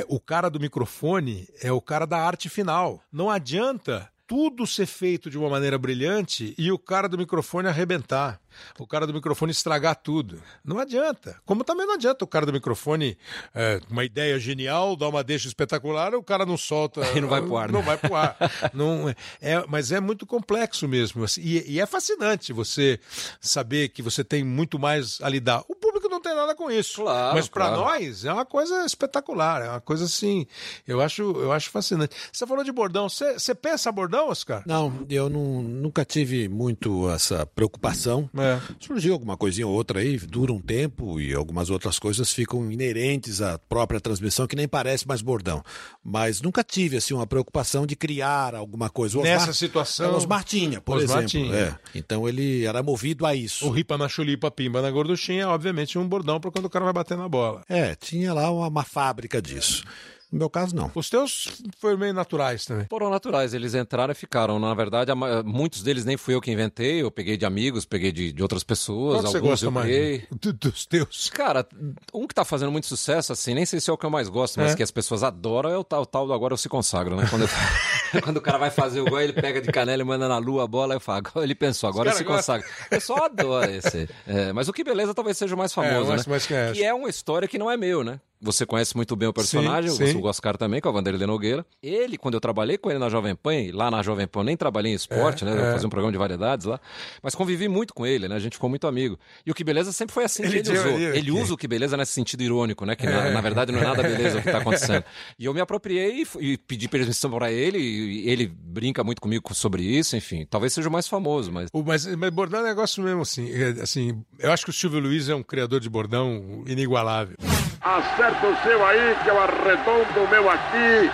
A: O cara do microfone é o cara da arte final. Não adianta tudo ser feito de uma maneira brilhante e o cara do microfone arrebentar. O cara do microfone estragar tudo. Não adianta. Como também não adianta o cara do microfone, é, uma ideia genial, dar uma deixa espetacular, o cara não solta.
F: Aí não vai pro ar,
A: Não
F: né?
A: vai pro ar. não, é, mas é muito complexo mesmo. assim, E, e é fascinante você saber que você tem muito mais a lidar. O público não tem nada com isso.
F: Claro,
A: mas para
F: claro.
A: nós é uma coisa espetacular. É uma coisa assim. Eu acho, eu acho fascinante. Você falou de bordão. Você, você pensa bordão, Oscar?
E: Não, eu não, nunca tive muito essa preocupação.
A: É.
E: Surgiu alguma coisinha ou outra aí, dura um tempo e algumas outras coisas ficam inerentes à própria transmissão, que nem parece mais bordão. Mas nunca tive assim uma preocupação de criar alguma coisa. O
A: Nessa situação-
E: É, Osmar tinha, por
A: Osmar
E: exemplo. É. Então ele era movido a isso.
A: O ripa na chulipa, pimba na gorduchinha, obviamente um bordão para quando o cara vai bater na bola.
E: É, tinha lá uma, uma fábrica disso. No meu caso, não.
A: Os teus foram meio naturais também.
F: Foram naturais, eles entraram e ficaram. Na verdade, muitos deles nem fui eu que inventei, eu peguei de amigos, peguei de, de outras pessoas,
A: Qual que você
F: alguns
A: gosta
F: eu
A: mais? Do- Dos teus.
F: Cara, um que tá fazendo muito sucesso, assim, nem sei se é o que eu mais gosto, mas
A: É.
F: que as pessoas adoram é o tal, o tal do Agora Eu Se Consagro, né? Quando, eu- quando o cara vai fazer o gol, ele pega de canela e manda na lua a bola, eu falo, agora ele pensou, agora eu se
A: cara
F: consagra. O pessoal adora esse. É, mas o Que Beleza talvez seja o mais famoso,
A: É, mas-
F: né?
A: mas que é
F: que é uma história que não é meu, né? Você conhece muito bem o personagem,
A: Sim, sim.
F: o Oscar também, que é o Vanderlei Nogueira. Ele, quando eu trabalhei com ele na Jovem Pan, lá na Jovem Pan eu nem trabalhei em esporte, né? Eu
A: é.
F: fazia um programa de variedades lá. Mas convivi muito com ele, né? A gente ficou muito amigo. E o Que Beleza sempre foi assim
A: Ele
F: que ele usou.
A: ele-
F: Ele usa o Que Beleza nesse sentido irônico, né? Que na,
A: É.
F: na verdade não é nada beleza o que tá acontecendo. E eu me apropriei e e, pedi permissão para ele, e ele brinca muito comigo sobre isso, enfim. Talvez seja o mais famoso, mas
A: O- Mas, mas bordão é um negócio mesmo assim, é, assim. Eu acho que o Silvio Luiz é um criador de bordão inigualável.
D: Acerta o seu aí, que eu arredondo o meu aqui.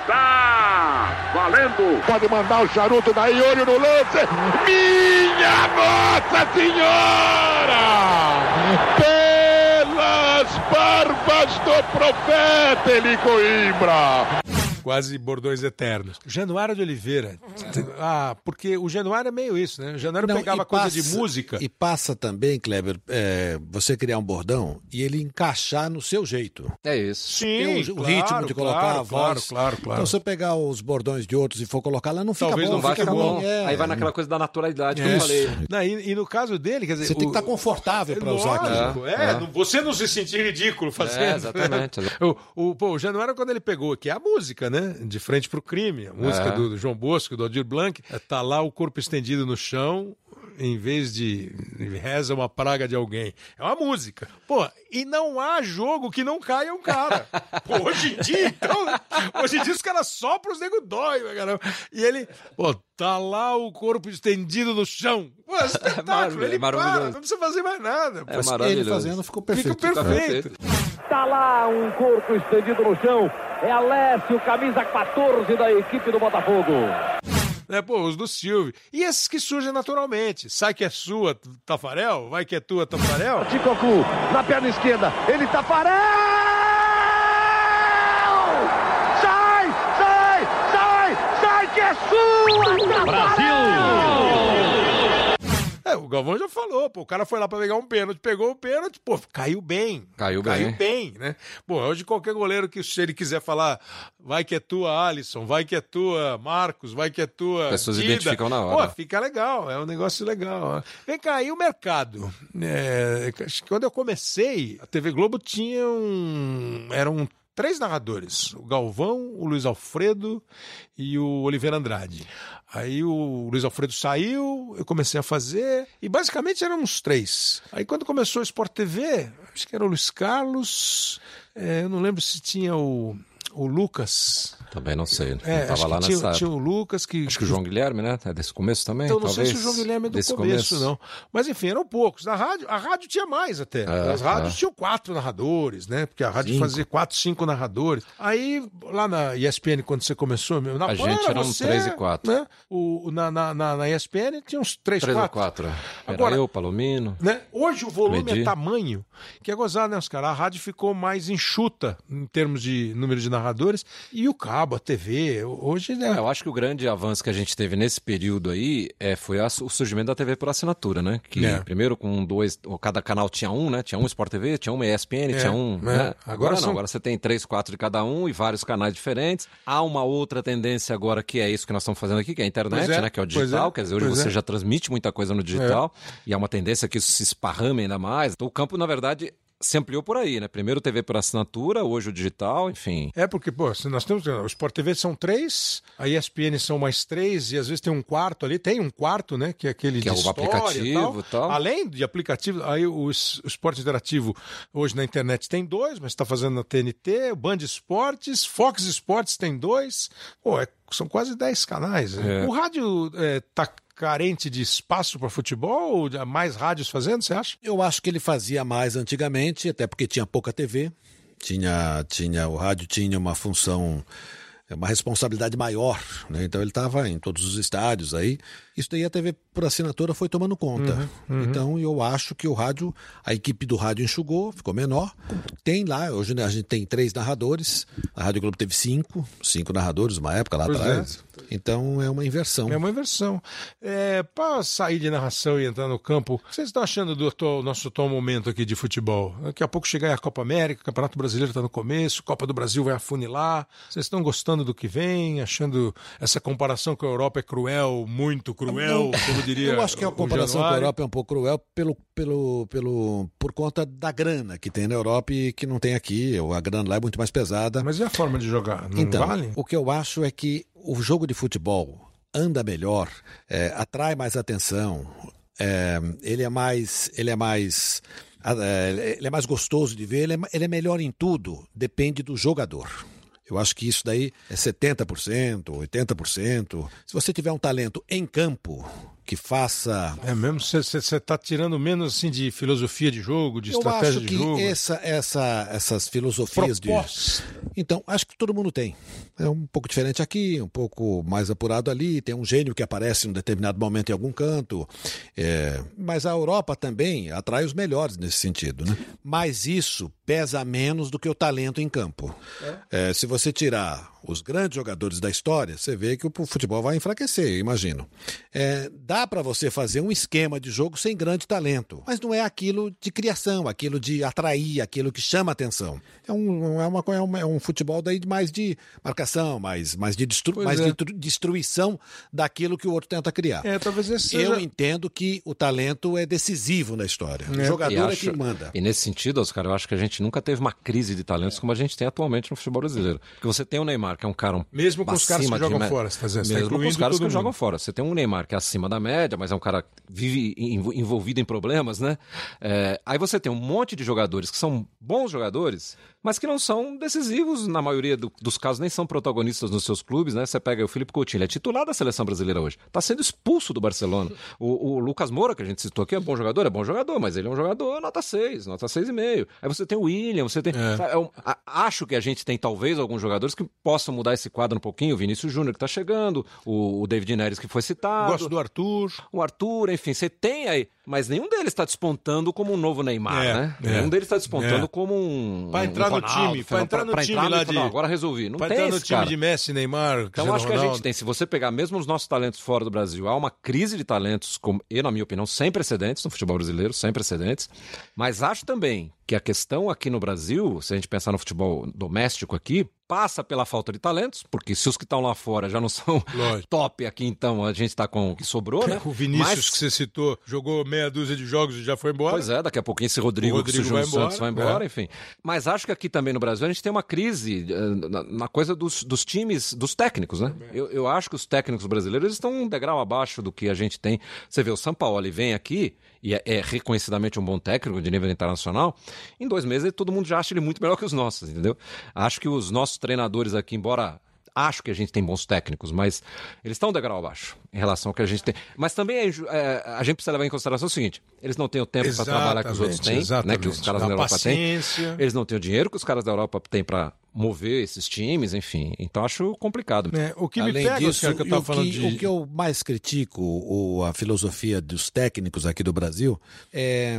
D: Está valendo. Pode mandar o charuto daí, olho no lance. Minha Nossa Senhora! Pelas barbas do profeta Eli Coimbra.
A: Quase bordões eternos. Januário de Oliveira. Ah, porque o Januário é meio isso, né? O Januário
E: Não,
A: pegava
E: e
A: coisa
E: passa-
A: de música.
E: E passa também, Kleber, é, você criar um bordão e ele encaixar no seu jeito.
F: é isso.
E: Tem o, o ritmo de colocar
A: claro,
E: a voz.
A: Claro, claro, claro.
E: Então, se você pegar os bordões de outros e for colocar lá, não fica
A: Talvez
E: bom.
A: não vai
E: fica
A: bom.
E: é.
F: Aí vai naquela coisa da naturalidade que eu falei.
A: Não, e, e no caso dele, quer dizer.
E: Você tem que
A: o-
E: estar confortável para usar aquilo.
A: É, não- você não se sentir ridículo fazendo.
F: É, exatamente.
A: o, o, pô, o Januário, quando ele pegou, que é a música, né? De frente pro crime, a música
F: É.
A: do, do João Bosco, do Aldir Blanc, é, tá lá o corpo estendido no chão, em vez de reza uma praga de alguém. É uma música. Pô, e não há jogo que não caia um cara. Pô, hoje em dia, então, hoje em dia os caras sopram, os nego dói, meu caramba. E ele, pô, tá lá o corpo estendido no chão. Pô, é espetáculo. ele
F: é
A: para, não precisa fazer mais nada.
F: É
A: Pô,
E: Ele fazendo ficou perfeito.
A: Fica perfeito.
H: Tá lá um corpo estendido no chão. É Alessio, camisa 14 da equipe do Botafogo.
A: Né? Pô, os do Silvio. E esses que surgem naturalmente. Sai que é sua, Tafarel, vai que é tua, Tafarel.
H: De Cocu, na perna esquerda. Ele Tafarel! Sai, sai, sai, sai que é sua! Brasil!
A: É, o Galvão já falou, pô, o cara foi lá pra pegar um pênalti, pegou o pênalti, pô, caiu bem.
F: Caiu bem.
A: Caiu bem, né? Pô, hoje qualquer goleiro que se ele quiser falar, vai que é tua, Alisson, vai que é tua, Marcos, vai que é tua,
F: As pessoas
A: Dida.
F: identificam na hora.
A: Pô, fica legal, é um negócio legal. né? Vem cá, e o mercado? É, acho que quando eu comecei, a TV Globo tinha um... eram três narradores, o Galvão, o Luiz Alfredo e o Oliveira Andrade. Aí o Luiz Alfredo saiu, eu comecei a fazer, e basicamente éramos três. Aí quando começou o Sport TV, acho que era o Luiz Carlos, é, eu não lembro se tinha o, o Lucas.
F: Também não sei. Não
A: É,
F: tava lá nessa
A: tinha, tinha o Lucas que.
F: Acho que o João Guilherme, né? É desse começo também?
A: Então, não
F: talvez.
A: sei se o João Guilherme é do
F: desse
A: começo, não. Mas enfim, eram poucos. Na rádio, a rádio tinha mais até.
F: É,
A: As rádios
F: é.
A: tinham quatro narradores, né? Porque a rádio
F: Cinco.
A: fazia quatro, cinco narradores. Aí, lá na ESPN, quando você começou, meu, na
F: A gente
A: era você,
F: três e quatro.
A: Né? O, na, na, na, na ESPN tinha uns três,
F: Três
A: quatro.
F: quatro. Era
A: Agora-
F: eu, Palomino.
A: Né? Hoje o volume
F: Medi.
A: é tamanho, que é gozar, né, Oscar? A rádio ficou mais enxuta em termos de número de narradores e o cabo, a TV, hoje, né?
F: É, eu acho que o grande avanço que a gente teve nesse período aí é, foi a- o surgimento da TV por assinatura, né? Que
A: É.
F: primeiro com dois, ou cada canal tinha um, né? Tinha um Sport TV, tinha uma ESPN,
A: É,
F: tinha um.
A: é.
F: Né?
A: Agora
F: Agora,
A: são-
F: não, agora você tem três, quatro de cada um e vários canais diferentes. Há uma outra tendência agora que é isso que nós estamos fazendo aqui, que é a internet,
A: é,
F: né? Que é o digital. Quer dizer, hoje você já transmite muita coisa no digital e há uma tendência que isso se esparrame ainda mais. Então o campo, na verdade, se ampliou por aí, né? Primeiro TV por assinatura, hoje o digital, enfim.
A: É porque, pô, nós temos. O Sport TV são três, a ESPN são mais três, e às vezes tem um quarto ali, tem um quarto, né? Que é aquele
F: Que é o aplicativo
A: e
F: e tal.
A: Além de aplicativo, aí o, o Esporte Interativo hoje na internet tem dois, mas está fazendo na TNT, o Band Esportes, Fox Esportes tem dois. Pô, é- são quase dez canais. né?
F: É.
A: O rádio é, tá carente de espaço para futebol mais rádios fazendo, você acha?
E: Eu acho que ele fazia mais antigamente, até porque tinha pouca TV, tinha, tinha o rádio tinha uma função, uma responsabilidade maior, né? então ele estava em todos os estádios aí. Isso daí a TV por assinatura foi tomando conta. Então eu acho que o rádio, a equipe do rádio enxugou, ficou menor. Tem lá, hoje né, a gente tem três narradores, a Rádio Globo teve cinco, cinco narradores uma época lá
A: Pois é.
E: atrás. Então é uma inversão.
A: É uma inversão. É, para sair de narração e entrar no campo, o que vocês estão achando do atual- nosso atual momento aqui de futebol? Daqui a pouco chegar a Copa América, o Campeonato Brasileiro está no começo, Copa do Brasil vai afunilar. Vocês estão gostando do que vem? Achando essa comparação com a Europa é cruel, muito cruel, como diria
E: Eu acho que a comparação com a? Europa é um pouco cruel pelo, pelo, pelo, por conta da grana que tem na Europa e que não tem aqui. A grana lá é muito mais pesada.
A: Mas e a forma de jogar? Não
E: então,
A: vale?
E: o que eu acho é que o jogo de futebol anda melhor, é, atrai mais atenção, é, ele é mais, ele é mais, é, ele é mais gostoso de ver, ele é, ele é melhor em tudo, depende do jogador. Eu acho que isso daí é 70%, 80%. Se você tiver um talento em campo que faça
A: É mesmo? Você está tirando menos assim de filosofia de jogo, de
E: eu
A: estratégia
E: acho
A: de
E: que
A: jogo?
E: essa, essa, essas filosofias
A: Proposta.
E: de. Então, acho que todo mundo tem. É um pouco diferente aqui, um pouco mais apurado ali. Tem um gênio que aparece em um determinado momento em algum canto. É, Mas a Europa também atrai os melhores nesse sentido. Né? Mas isso pesa menos do que o talento em campo. É, se você tirar os grandes jogadores da história, você vê que o futebol vai enfraquecer, eu imagino. É, dá para você fazer um esquema de jogo sem grande talento, mas não é aquilo de criação, aquilo de atrair, aquilo que chama atenção. É um, é uma, é uma- é um futebol daí mais de marcação, mais, mais, de, destru, mais
A: é.
E: de tru- destruição daquilo que o outro tenta criar.
A: É, talvez esse
E: Eu
A: seja...
E: entendo que o talento é decisivo na história. O
F: E
E: jogador é
F: acho-
E: que manda.
F: E nesse sentido, Oscar, eu acho que a gente nunca teve uma crise de talentos como a gente tem atualmente no futebol brasileiro. Porque você tem o Neymar, que é um cara um
A: Mesmo com os caras que jogam fora, você tá tá
F: Mesmo com os caras que jogam
A: mundo.
F: fora. Você tem um Neymar que é acima da média, mas é um cara que vive envo- envolvido em problemas, né? É, aí você tem um monte de jogadores que são bons jogadores, mas que não são decisivos, na maioria do- dos casos, nem são protagonistas nos seus clubes, né? Você pega o Felipe Coutinho, ele é titular da seleção brasileira hoje. Tá sendo expulso do Barcelona. O, o Lucas Moura, que a gente citou aqui, é bom jogador, é bom jogador, mas ele é um jogador nota 6, nota 6,5. Aí você tem o William, você tem. sabe, é um- a- acho que a gente tem talvez alguns jogadores que possam mudar esse quadro um pouquinho. O Vinícius Júnior que tá chegando, o, o David Neres que foi citado.
A: Gosto do Arthur.
F: O Arthur, enfim, você tem aí. Mas nenhum deles está despontando como um novo Neymar,
A: É,
F: né?
A: é.
F: Nenhum deles está despontando
A: É.
F: como um.
A: Pra
F: um
A: entrar no
F: Ronaldo,
A: time, pra
F: Fernando,
A: entrar no
F: pra
A: time
F: entrar
A: lá de-
F: agora resolvi. Não
A: Pra
F: tem
A: entrar no
F: esse
A: time
F: cara.
A: de Messi, Neymar,
F: Então acho que a gente tem, se você pegar mesmo os nossos talentos fora do Brasil, há uma crise de talentos, como, e na minha opinião, sem precedentes no futebol brasileiro, sem precedentes. Mas acho também que a questão aqui no Brasil, se a gente pensar no futebol doméstico aqui, passa pela falta de talentos, porque se os que estão lá fora já não são
A: Lógico.
F: top aqui, então a gente está com o que sobrou, né?
A: O Vinícius,
F: Mas-
A: que você citou, jogou meia dúzia de jogos e já foi embora.
F: Pois é, daqui a pouquinho esse Rodrigo,
A: O Rodrigo
F: que
A: vai
F: no Santos
A: embora,
F: vai embora,
A: é.
F: enfim. Mas acho que aqui também no Brasil a gente tem uma crise eh, na, na coisa dos, dos times, dos técnicos, né? Eu, eu acho que os técnicos brasileiros estão um degrau abaixo do que a gente tem. Você vê, o São Paulo vem aqui e é, é reconhecidamente um bom técnico de nível internacional. Em dois meses todo mundo já acha ele muito melhor que os nossos, entendeu? Acho que os nossos treinadores aqui, embora acho que a gente tem bons técnicos, mas eles estão um degrau abaixo em relação ao que a gente tem. Mas também é, é, a gente precisa levar em consideração o seguinte: eles não têm o tempo para trabalhar que os outros têm, né, que os caras da Europa têm. Eles não têm o dinheiro que os caros da Europa têm para mover esses times, enfim. Então acho complicado.
A: É, o que me
E: Além
A: pega,
E: disso,
A: que eu tava
E: o,
A: falando
E: que,
A: de...
E: o que eu mais critico o, a filosofia dos técnicos aqui do Brasil é,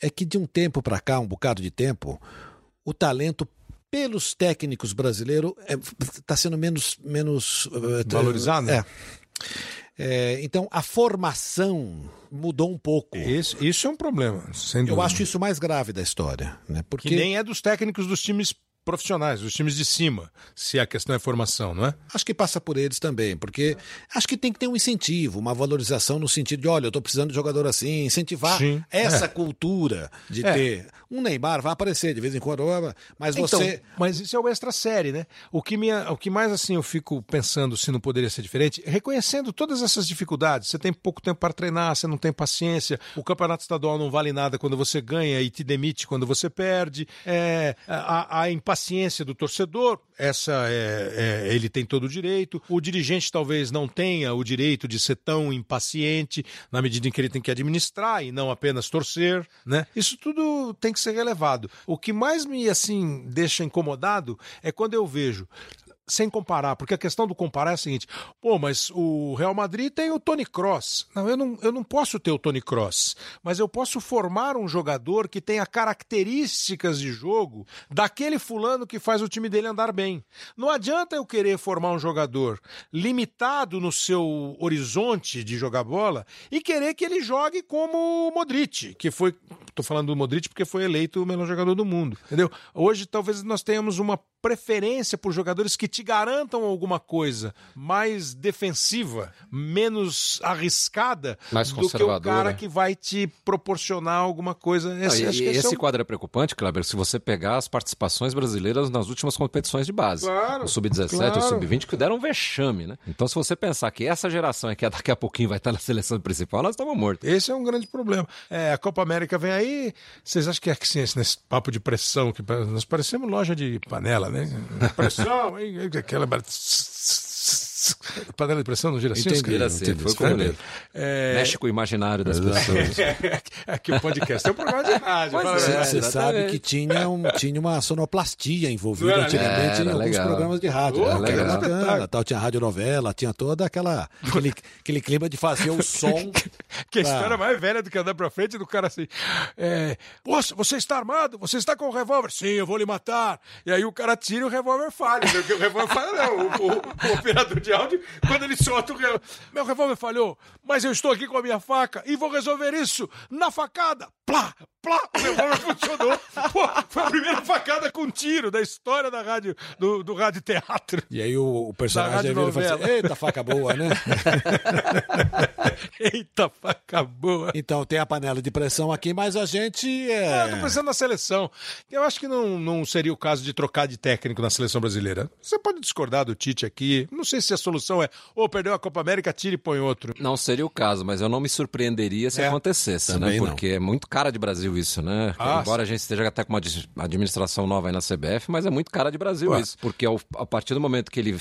E: é que de um tempo para cá, um bocado de tempo, o talento pelos técnicos brasileiros está sendo menos menos
A: valorizado.
E: É. É, então a formação mudou um pouco.
A: Isso, isso é um problema, sem
E: Eu acho isso o mais grave da história, né? Porque
A: Que nem é dos técnicos dos times profissionais, dos times de cima, se a questão é formação, não é?
E: Acho que passa por eles também, porque acho que tem que ter um incentivo, uma valorização no sentido de, olha, eu estou precisando de jogador assim, incentivar
A: Sim,
E: essa
A: é.
E: cultura de
A: É.
E: ter. Um Neymar vai aparecer de vez em quando, mas
A: Então,
E: você.
A: mas isso é o extra série, né? O que, me, o que mais assim eu fico pensando se não poderia ser diferente, reconhecendo todas essas dificuldades. Você tem pouco tempo para treinar, você não tem paciência, o campeonato estadual não vale nada quando você ganha e te demite quando você perde. É, a, a impaciência do torcedor, essa é, é- ele tem todo o direito. O dirigente talvez não tenha o direito de ser tão impaciente na medida em que ele tem que administrar e não apenas torcer, né? Isso tudo tem que ser relevado. O que mais me assim deixa incomodado é quando eu vejo sem comparar, porque a questão do comparar é a seguinte: pô, mas o Real Madrid tem o Tony Cross. Não, eu não, eu não posso ter o Tony Cross, mas eu posso formar um jogador que tenha características de jogo daquele fulano que faz o time dele andar bem. Não adianta eu querer formar um jogador limitado no seu horizonte de jogar bola e querer que ele jogue como o Modric, que foi. Tô falando do Modric porque foi eleito o melhor jogador do mundo. Entendeu? Hoje talvez nós tenhamos uma preferência por jogadores que te garantam alguma coisa mais defensiva, menos arriscada
F: Mais
A: do que o cara que vai te proporcionar alguma coisa. Esse, acho
F: e
A: esse é um-
F: quadro é preocupante, Kleber, se você pegar as participações brasileiras nas últimas competições de base.
A: Claro,
F: o Sub-17 e
A: claro.
F: o Sub-20 que deram um vexame, né? Então, se você pensar que essa geração é que daqui a pouquinho vai estar na seleção principal, nós estamos mortos.
A: Esse é um grande problema. É, a Copa América vem aí. Vocês acham que é que sim, esse nesse papo de pressão? que Nós parecemos loja de panela, né? Pressão, hein? aquela. Panela de pressão não gira assim?
E: Entendi,
F: assim, foi como ele.
A: É,
F: Mexe com o imaginário das pessoas.
A: é que o podcast é um programa de rádio.
F: É,
E: Você, sabe que tinha, um, tinha uma sonoplastia envolvida
A: era
E: antigamente em
F: Era
E: alguns
F: legal.
E: programas de rádio.
A: Oh,
E: era legal,
A: espetáculo.
E: bacana. Tal, tinha radionovela, tinha toda aquela aquele, aquele clima de fazer o som.
A: Que a história mais velha do que andar pra frente do cara assim. É, Poxa, você está armado? Você está com o revólver? Sim, eu vou lhe matar. E aí o cara tira e o revólver falha. Porque o revólver falha, não. O, o- o operador de áudio, quando ele solta o revólver. Meu revólver falhou, mas eu estou aqui com a minha faca e vou resolver isso na facada. Plá, plá, o revólver funcionou. Pô, foi a primeira facada com tiro da história da rádio, do, do rádio teatro.
E: E aí o, o personagem vira e fala assim, eita, faca boa, né?
A: Eita, faca boa.
E: Então tem a panela de pressão aqui, mas a gente
A: É, eu tô
E: é...
A: pensando na seleção. Eu acho que não, não seria o caso de trocar de técnico na seleção brasileira. Você pode discordar do Tite aqui. Não sei se a solução é ou perdeu a Copa América, tira e põe outro.
F: Não seria o caso, mas eu não me surpreenderia se
A: É,
F: acontecesse, né?
E: também não.
F: Porque é muito cara de Brasil isso, né?
A: Ah,
F: Embora a gente esteja até com uma administração nova aí na CBF, mas é muito cara de Brasil
A: Ué.
F: isso. Porque ao- a partir do momento que ele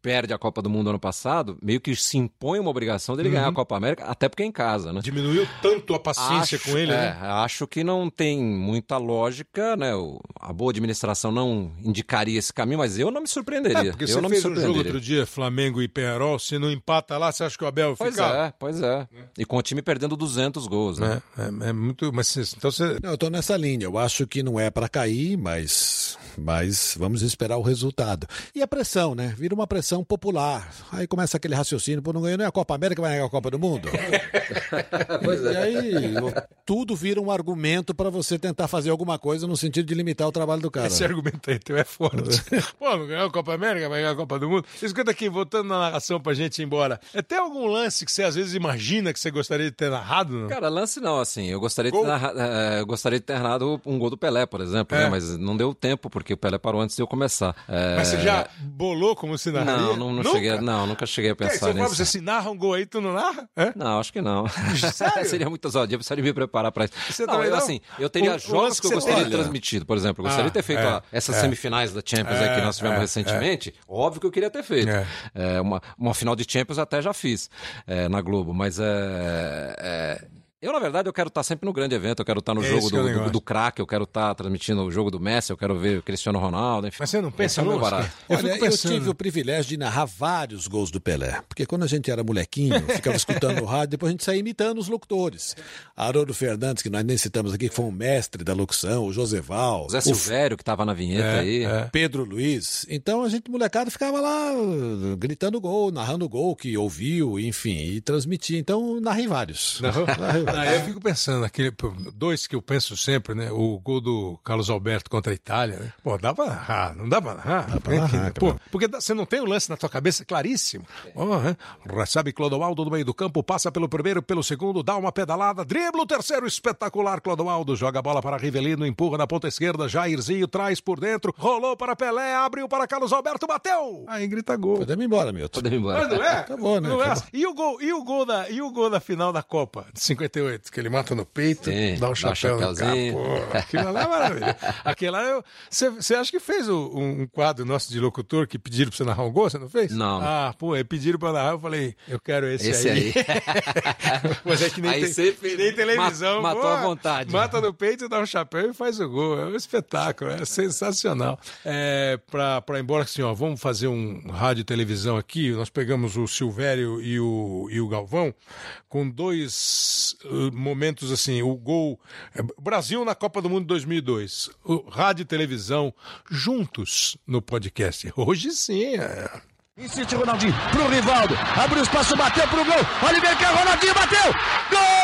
F: perde a Copa do Mundo ano passado, meio que se impõe uma obrigação dele
A: Uhum.
F: ganhar a Copa América, até porque é em casa, né?
A: Diminuiu tanto a paciência
F: Acho-
A: com ele,
F: é,
A: né?
F: Acho que não tem muita lógica, né? O- a boa administração não indicaria esse caminho, mas eu não me surpreenderia.
A: É, porque
F: eu
A: você
F: não
A: fez
F: me
A: um jogo
F: surpreenderia.
A: outro dia, Flamengo e Penharol, se não empata lá, você acha que o Abel
F: Pois
A: fica?
F: é, pois é. E com o time perdendo 200 gols, né?
A: É, é, é muito. Mas então você.
E: Não, eu tô nessa linha. Eu acho que não é para cair, mas, mas vamos esperar o resultado. E a pressão, né? Vira uma pressão popular. Aí começa aquele raciocínio, pô, não ganhou nem a Copa América, vai ganhar a Copa do Mundo?
F: Pois
E: E aí tudo vira um argumento para você tentar fazer alguma coisa no sentido de limitar o trabalho do cara.
A: Esse argumento aí teu é forte. Pô, não ganhou a Copa América, vai ganhar a Copa do Mundo. Escuta aqui, voltando na narração pra gente ir embora. É, tem algum lance que você às vezes imagina que você gostaria de ter narrado? Não?
F: Cara, lance não, assim. Eu gostaria, de ter, eh, eu gostaria de ter narrado um gol do Pelé, por exemplo,
A: É.
F: né? Mas não deu tempo, porque o Pelé parou antes de eu começar. Eh,
A: Mas você já bolou como se narraria?
F: Não, não, não
A: Nunca?
F: cheguei, não, nunca cheguei a
A: é,
F: pensar nisso.
A: você se narra um gol aí, tu não narra? É?
F: Não, acho que não. Seria muito ousadia, eu precisaria me preparar para isso.
A: Você
F: não, eu,
A: não?
F: assim, eu teria
A: O-
F: jogos que eu gostaria de
A: tem-
F: transmitido. Por exemplo, eu gostaria
A: Ah,
F: de ter feito
A: é,
F: ó, essas
A: é.
F: semifinais da Champions
A: É,
F: aí que nós tivemos
A: é,
F: recentemente. Óbvio que eu queria ter feito.
A: É.
F: É, uma, uma final de Champions até já fiz é, na Globo, mas é, é, eu, na verdade, eu quero estar sempre no grande evento, eu quero estar no
A: Esse
F: jogo
A: que é o
F: do, do, do craque, eu quero estar transmitindo o jogo do Messi, eu quero ver o Cristiano Ronaldo, enfim.
A: Mas você não pensa
F: é o
A: não, Oscar?
F: barato.
A: Eu
E: Olha, eu tive o privilégio de narrar vários gols do Pelé. Porque quando a gente era molequinho, ficava escutando no rádio, depois a gente saía imitando os locutores. Haroldo Fernandes, que nós nem citamos aqui, que foi um mestre da locução, o Joseval,
F: O Zé
E: o
F: Silvério, que estava na vinheta
A: É,
F: aí.
E: Pedro Luiz. Então a gente, molecada, ficava lá uh, gritando gol, narrando gol que ouviu, enfim, e transmitia. Então narrei vários. Narrei
A: Ah, eu fico pensando, aquele, dois que eu penso sempre, né? O gol do Carlos Alberto contra a Itália, né? Pô, dá pra narrar, não dá pra narrar?
E: pra
A: né?
E: narrar,
A: Pô, porque dá- você não tem o lance na tua cabeça claríssimo. Né? Recebe Clodoaldo do meio do campo, passa pelo primeiro, pelo segundo, dá uma pedalada, dribla o terceiro, espetacular Clodoaldo, joga a bola para Rivelino, empurra na ponta esquerda, Jairzinho traz por dentro, rolou para Pelé, abriu para Carlos Alberto, bateu! Aí grita gol.
E: Podemos ir embora, Milton.
F: Podemos ir embora.
A: Mas não é?
E: Acabou, né?
A: Não é? E, o gol, e, o gol da, e o gol da final da Copa de 58, que ele mata no peito,
F: Sim,
A: dá um
F: dá um
A: chapéu no. Pô, aquilo lá é maravilhoso. Aquilo lá, eu- você acha que fez o- um, quadro nosso de locutor que pediram pra você narrar um gol? Você não fez?
F: Não.
A: Ah, pô, é, pediram pra narrar, eu falei, eu quero esse,
F: Esse
A: aí.
F: aí.
A: Mas é que nem,
F: Aí
A: nem televisão.
F: ma- matou
A: pô,
F: à vontade.
A: Mata no peito, dá um chapéu e faz o gol. É um espetáculo, é sensacional. É, pra, pra ir embora, assim, ó, vamos fazer um rádio e televisão aqui. Nós pegamos o Silvério e o, e o Galvão com dois momentos assim: o gol. é, Brasil na Copa do Mundo 2002. O rádio e televisão juntos no podcast. Hoje sim, é.
D: Insiste Ronaldinho pro Rivaldo. Abriu espaço, bateu pro gol. Oliver quer Ronaldinho, bateu. Gol!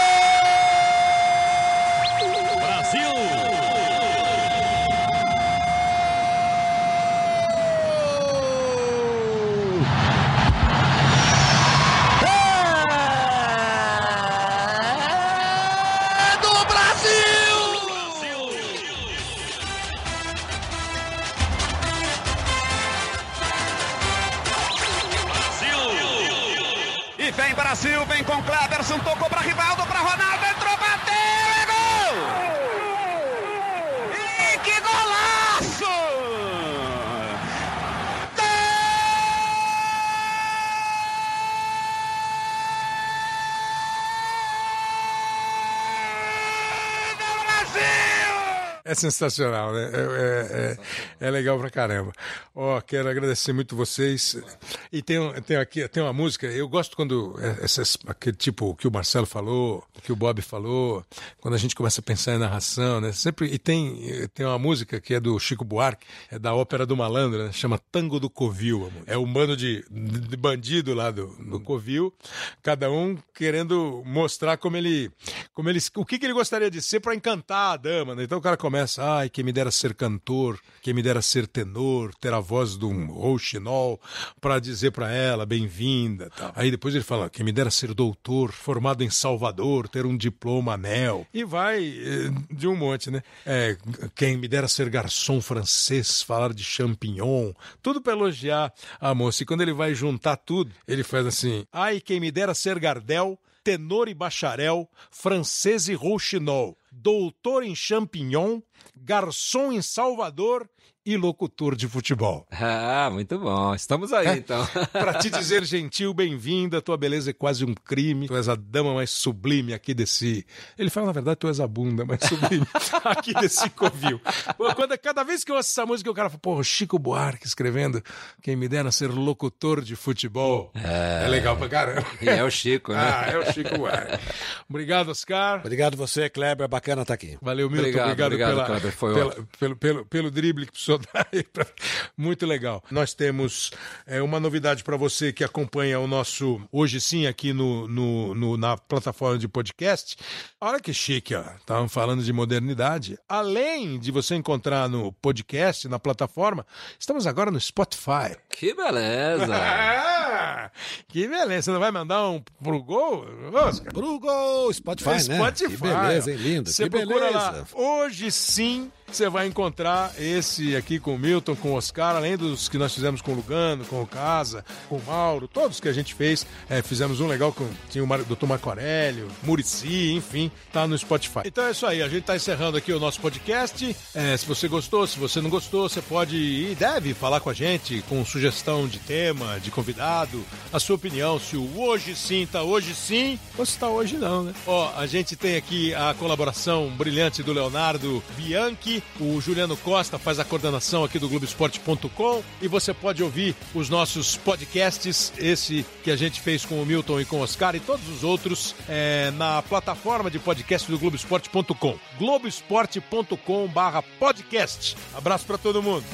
D: E vem com Cleberson, tocou para Rivaldo, para Ronaldo, entrou, bateu, É
A: sensacional, né? É, é- é- é legal pra caramba. Ó, quero agradecer muito vocês. E tem, tem aqui tem uma música, eu gosto quando é, essas, aquele tipo que o Marcelo falou, que o Bob falou, quando a gente começa a pensar em narração, né? Sempre, e tem, tem uma música que é do Chico Buarque, é da ópera do malandro, né? chama Tango do Covil. É um bando de, de bandido lá do, do Covil, cada um querendo mostrar como ele, como ele, o que, que ele gostaria de ser para encantar a dama. Né? Então o cara começa, ai, quem me dera ser cantor, quem me dera ser tenor, ter a voz de um rouxinol para dizer para ela bem-vinda. Aí depois ele fala, quem me dera ser doutor, formado em Salvador, ter um diploma anel. E vai eh, de um monte, né? É, quem me dera ser garçom francês, falar de champignon, tudo para elogiar a moça. E quando ele vai juntar tudo, ele faz assim, ai, quem me dera ser Gardel, tenor e bacharel, francês e rouxinol, doutor em champignon, garçom em Salvador e locutor de futebol.
F: Ah, muito bom. Estamos aí, então.
A: Pra te dizer gentil, bem-vinda, tua beleza é quase um crime, tu és a dama mais sublime aqui desse... Ele fala, na verdade, tu és a bunda mais sublime aqui desse covil. Quando, cada vez que eu ouço essa música, o cara fala, pô, Chico Buarque escrevendo, quem me dera ser locutor de futebol. É, legal pra caramba.
F: E é o Chico, né?
A: Ah, é o Chico Buarque. Obrigado, Oscar.
E: Obrigado você, Kleber. Bacana estar aqui.
A: Valeu, Milton.
F: Obrigado,
A: Obrigado,
F: obrigado,
A: pela,
F: Kleber, foi
A: pela- pelo, pelo, pelo drible que precisou Muito legal. Nós temos é, uma novidade para você que acompanha o nosso Hoje Sim aqui no, no- no- na plataforma de podcast. Olha que chique, ó. Estavam falando de modernidade. Além de você encontrar no podcast, na plataforma, estamos agora no Spotify.
F: Que beleza!
A: Ah, que beleza. Você não vai mandar um pro gol, Oscar?
E: Pro gol, Spotify, né?
A: Spotify.
E: Que beleza, hein? Lindo.
A: Você
E: que
A: procura
E: beleza.
A: lá. Hoje sim você vai encontrar esse aqui com o Milton, com o Oscar, além dos que nós fizemos com o Lugano, com o Casa, com o Mauro, todos que a gente fez. É, fizemos um legal com tinha o Mar- Dr. Marco Aurélio, Murici, enfim, tá no Spotify. Então é isso aí, a gente tá encerrando aqui o nosso podcast. É, se você gostou, se você não gostou, você pode e deve falar com a gente com sugestão de tema, de convidado, a sua opinião, se o hoje sim tá hoje sim, ou se tá hoje não, né? Ó, a gente tem aqui a colaboração brilhante do Leonardo Bianchi, o Juliano Costa faz a coordenação aqui do Globoesporte.com e você pode ouvir os nossos podcasts, esse que a gente fez com o Milton e com o Oscar e todos os outros é, na plataforma de podcast do Globoesporte.com. Globoesporte.com barra podcast. Abraço pra todo mundo.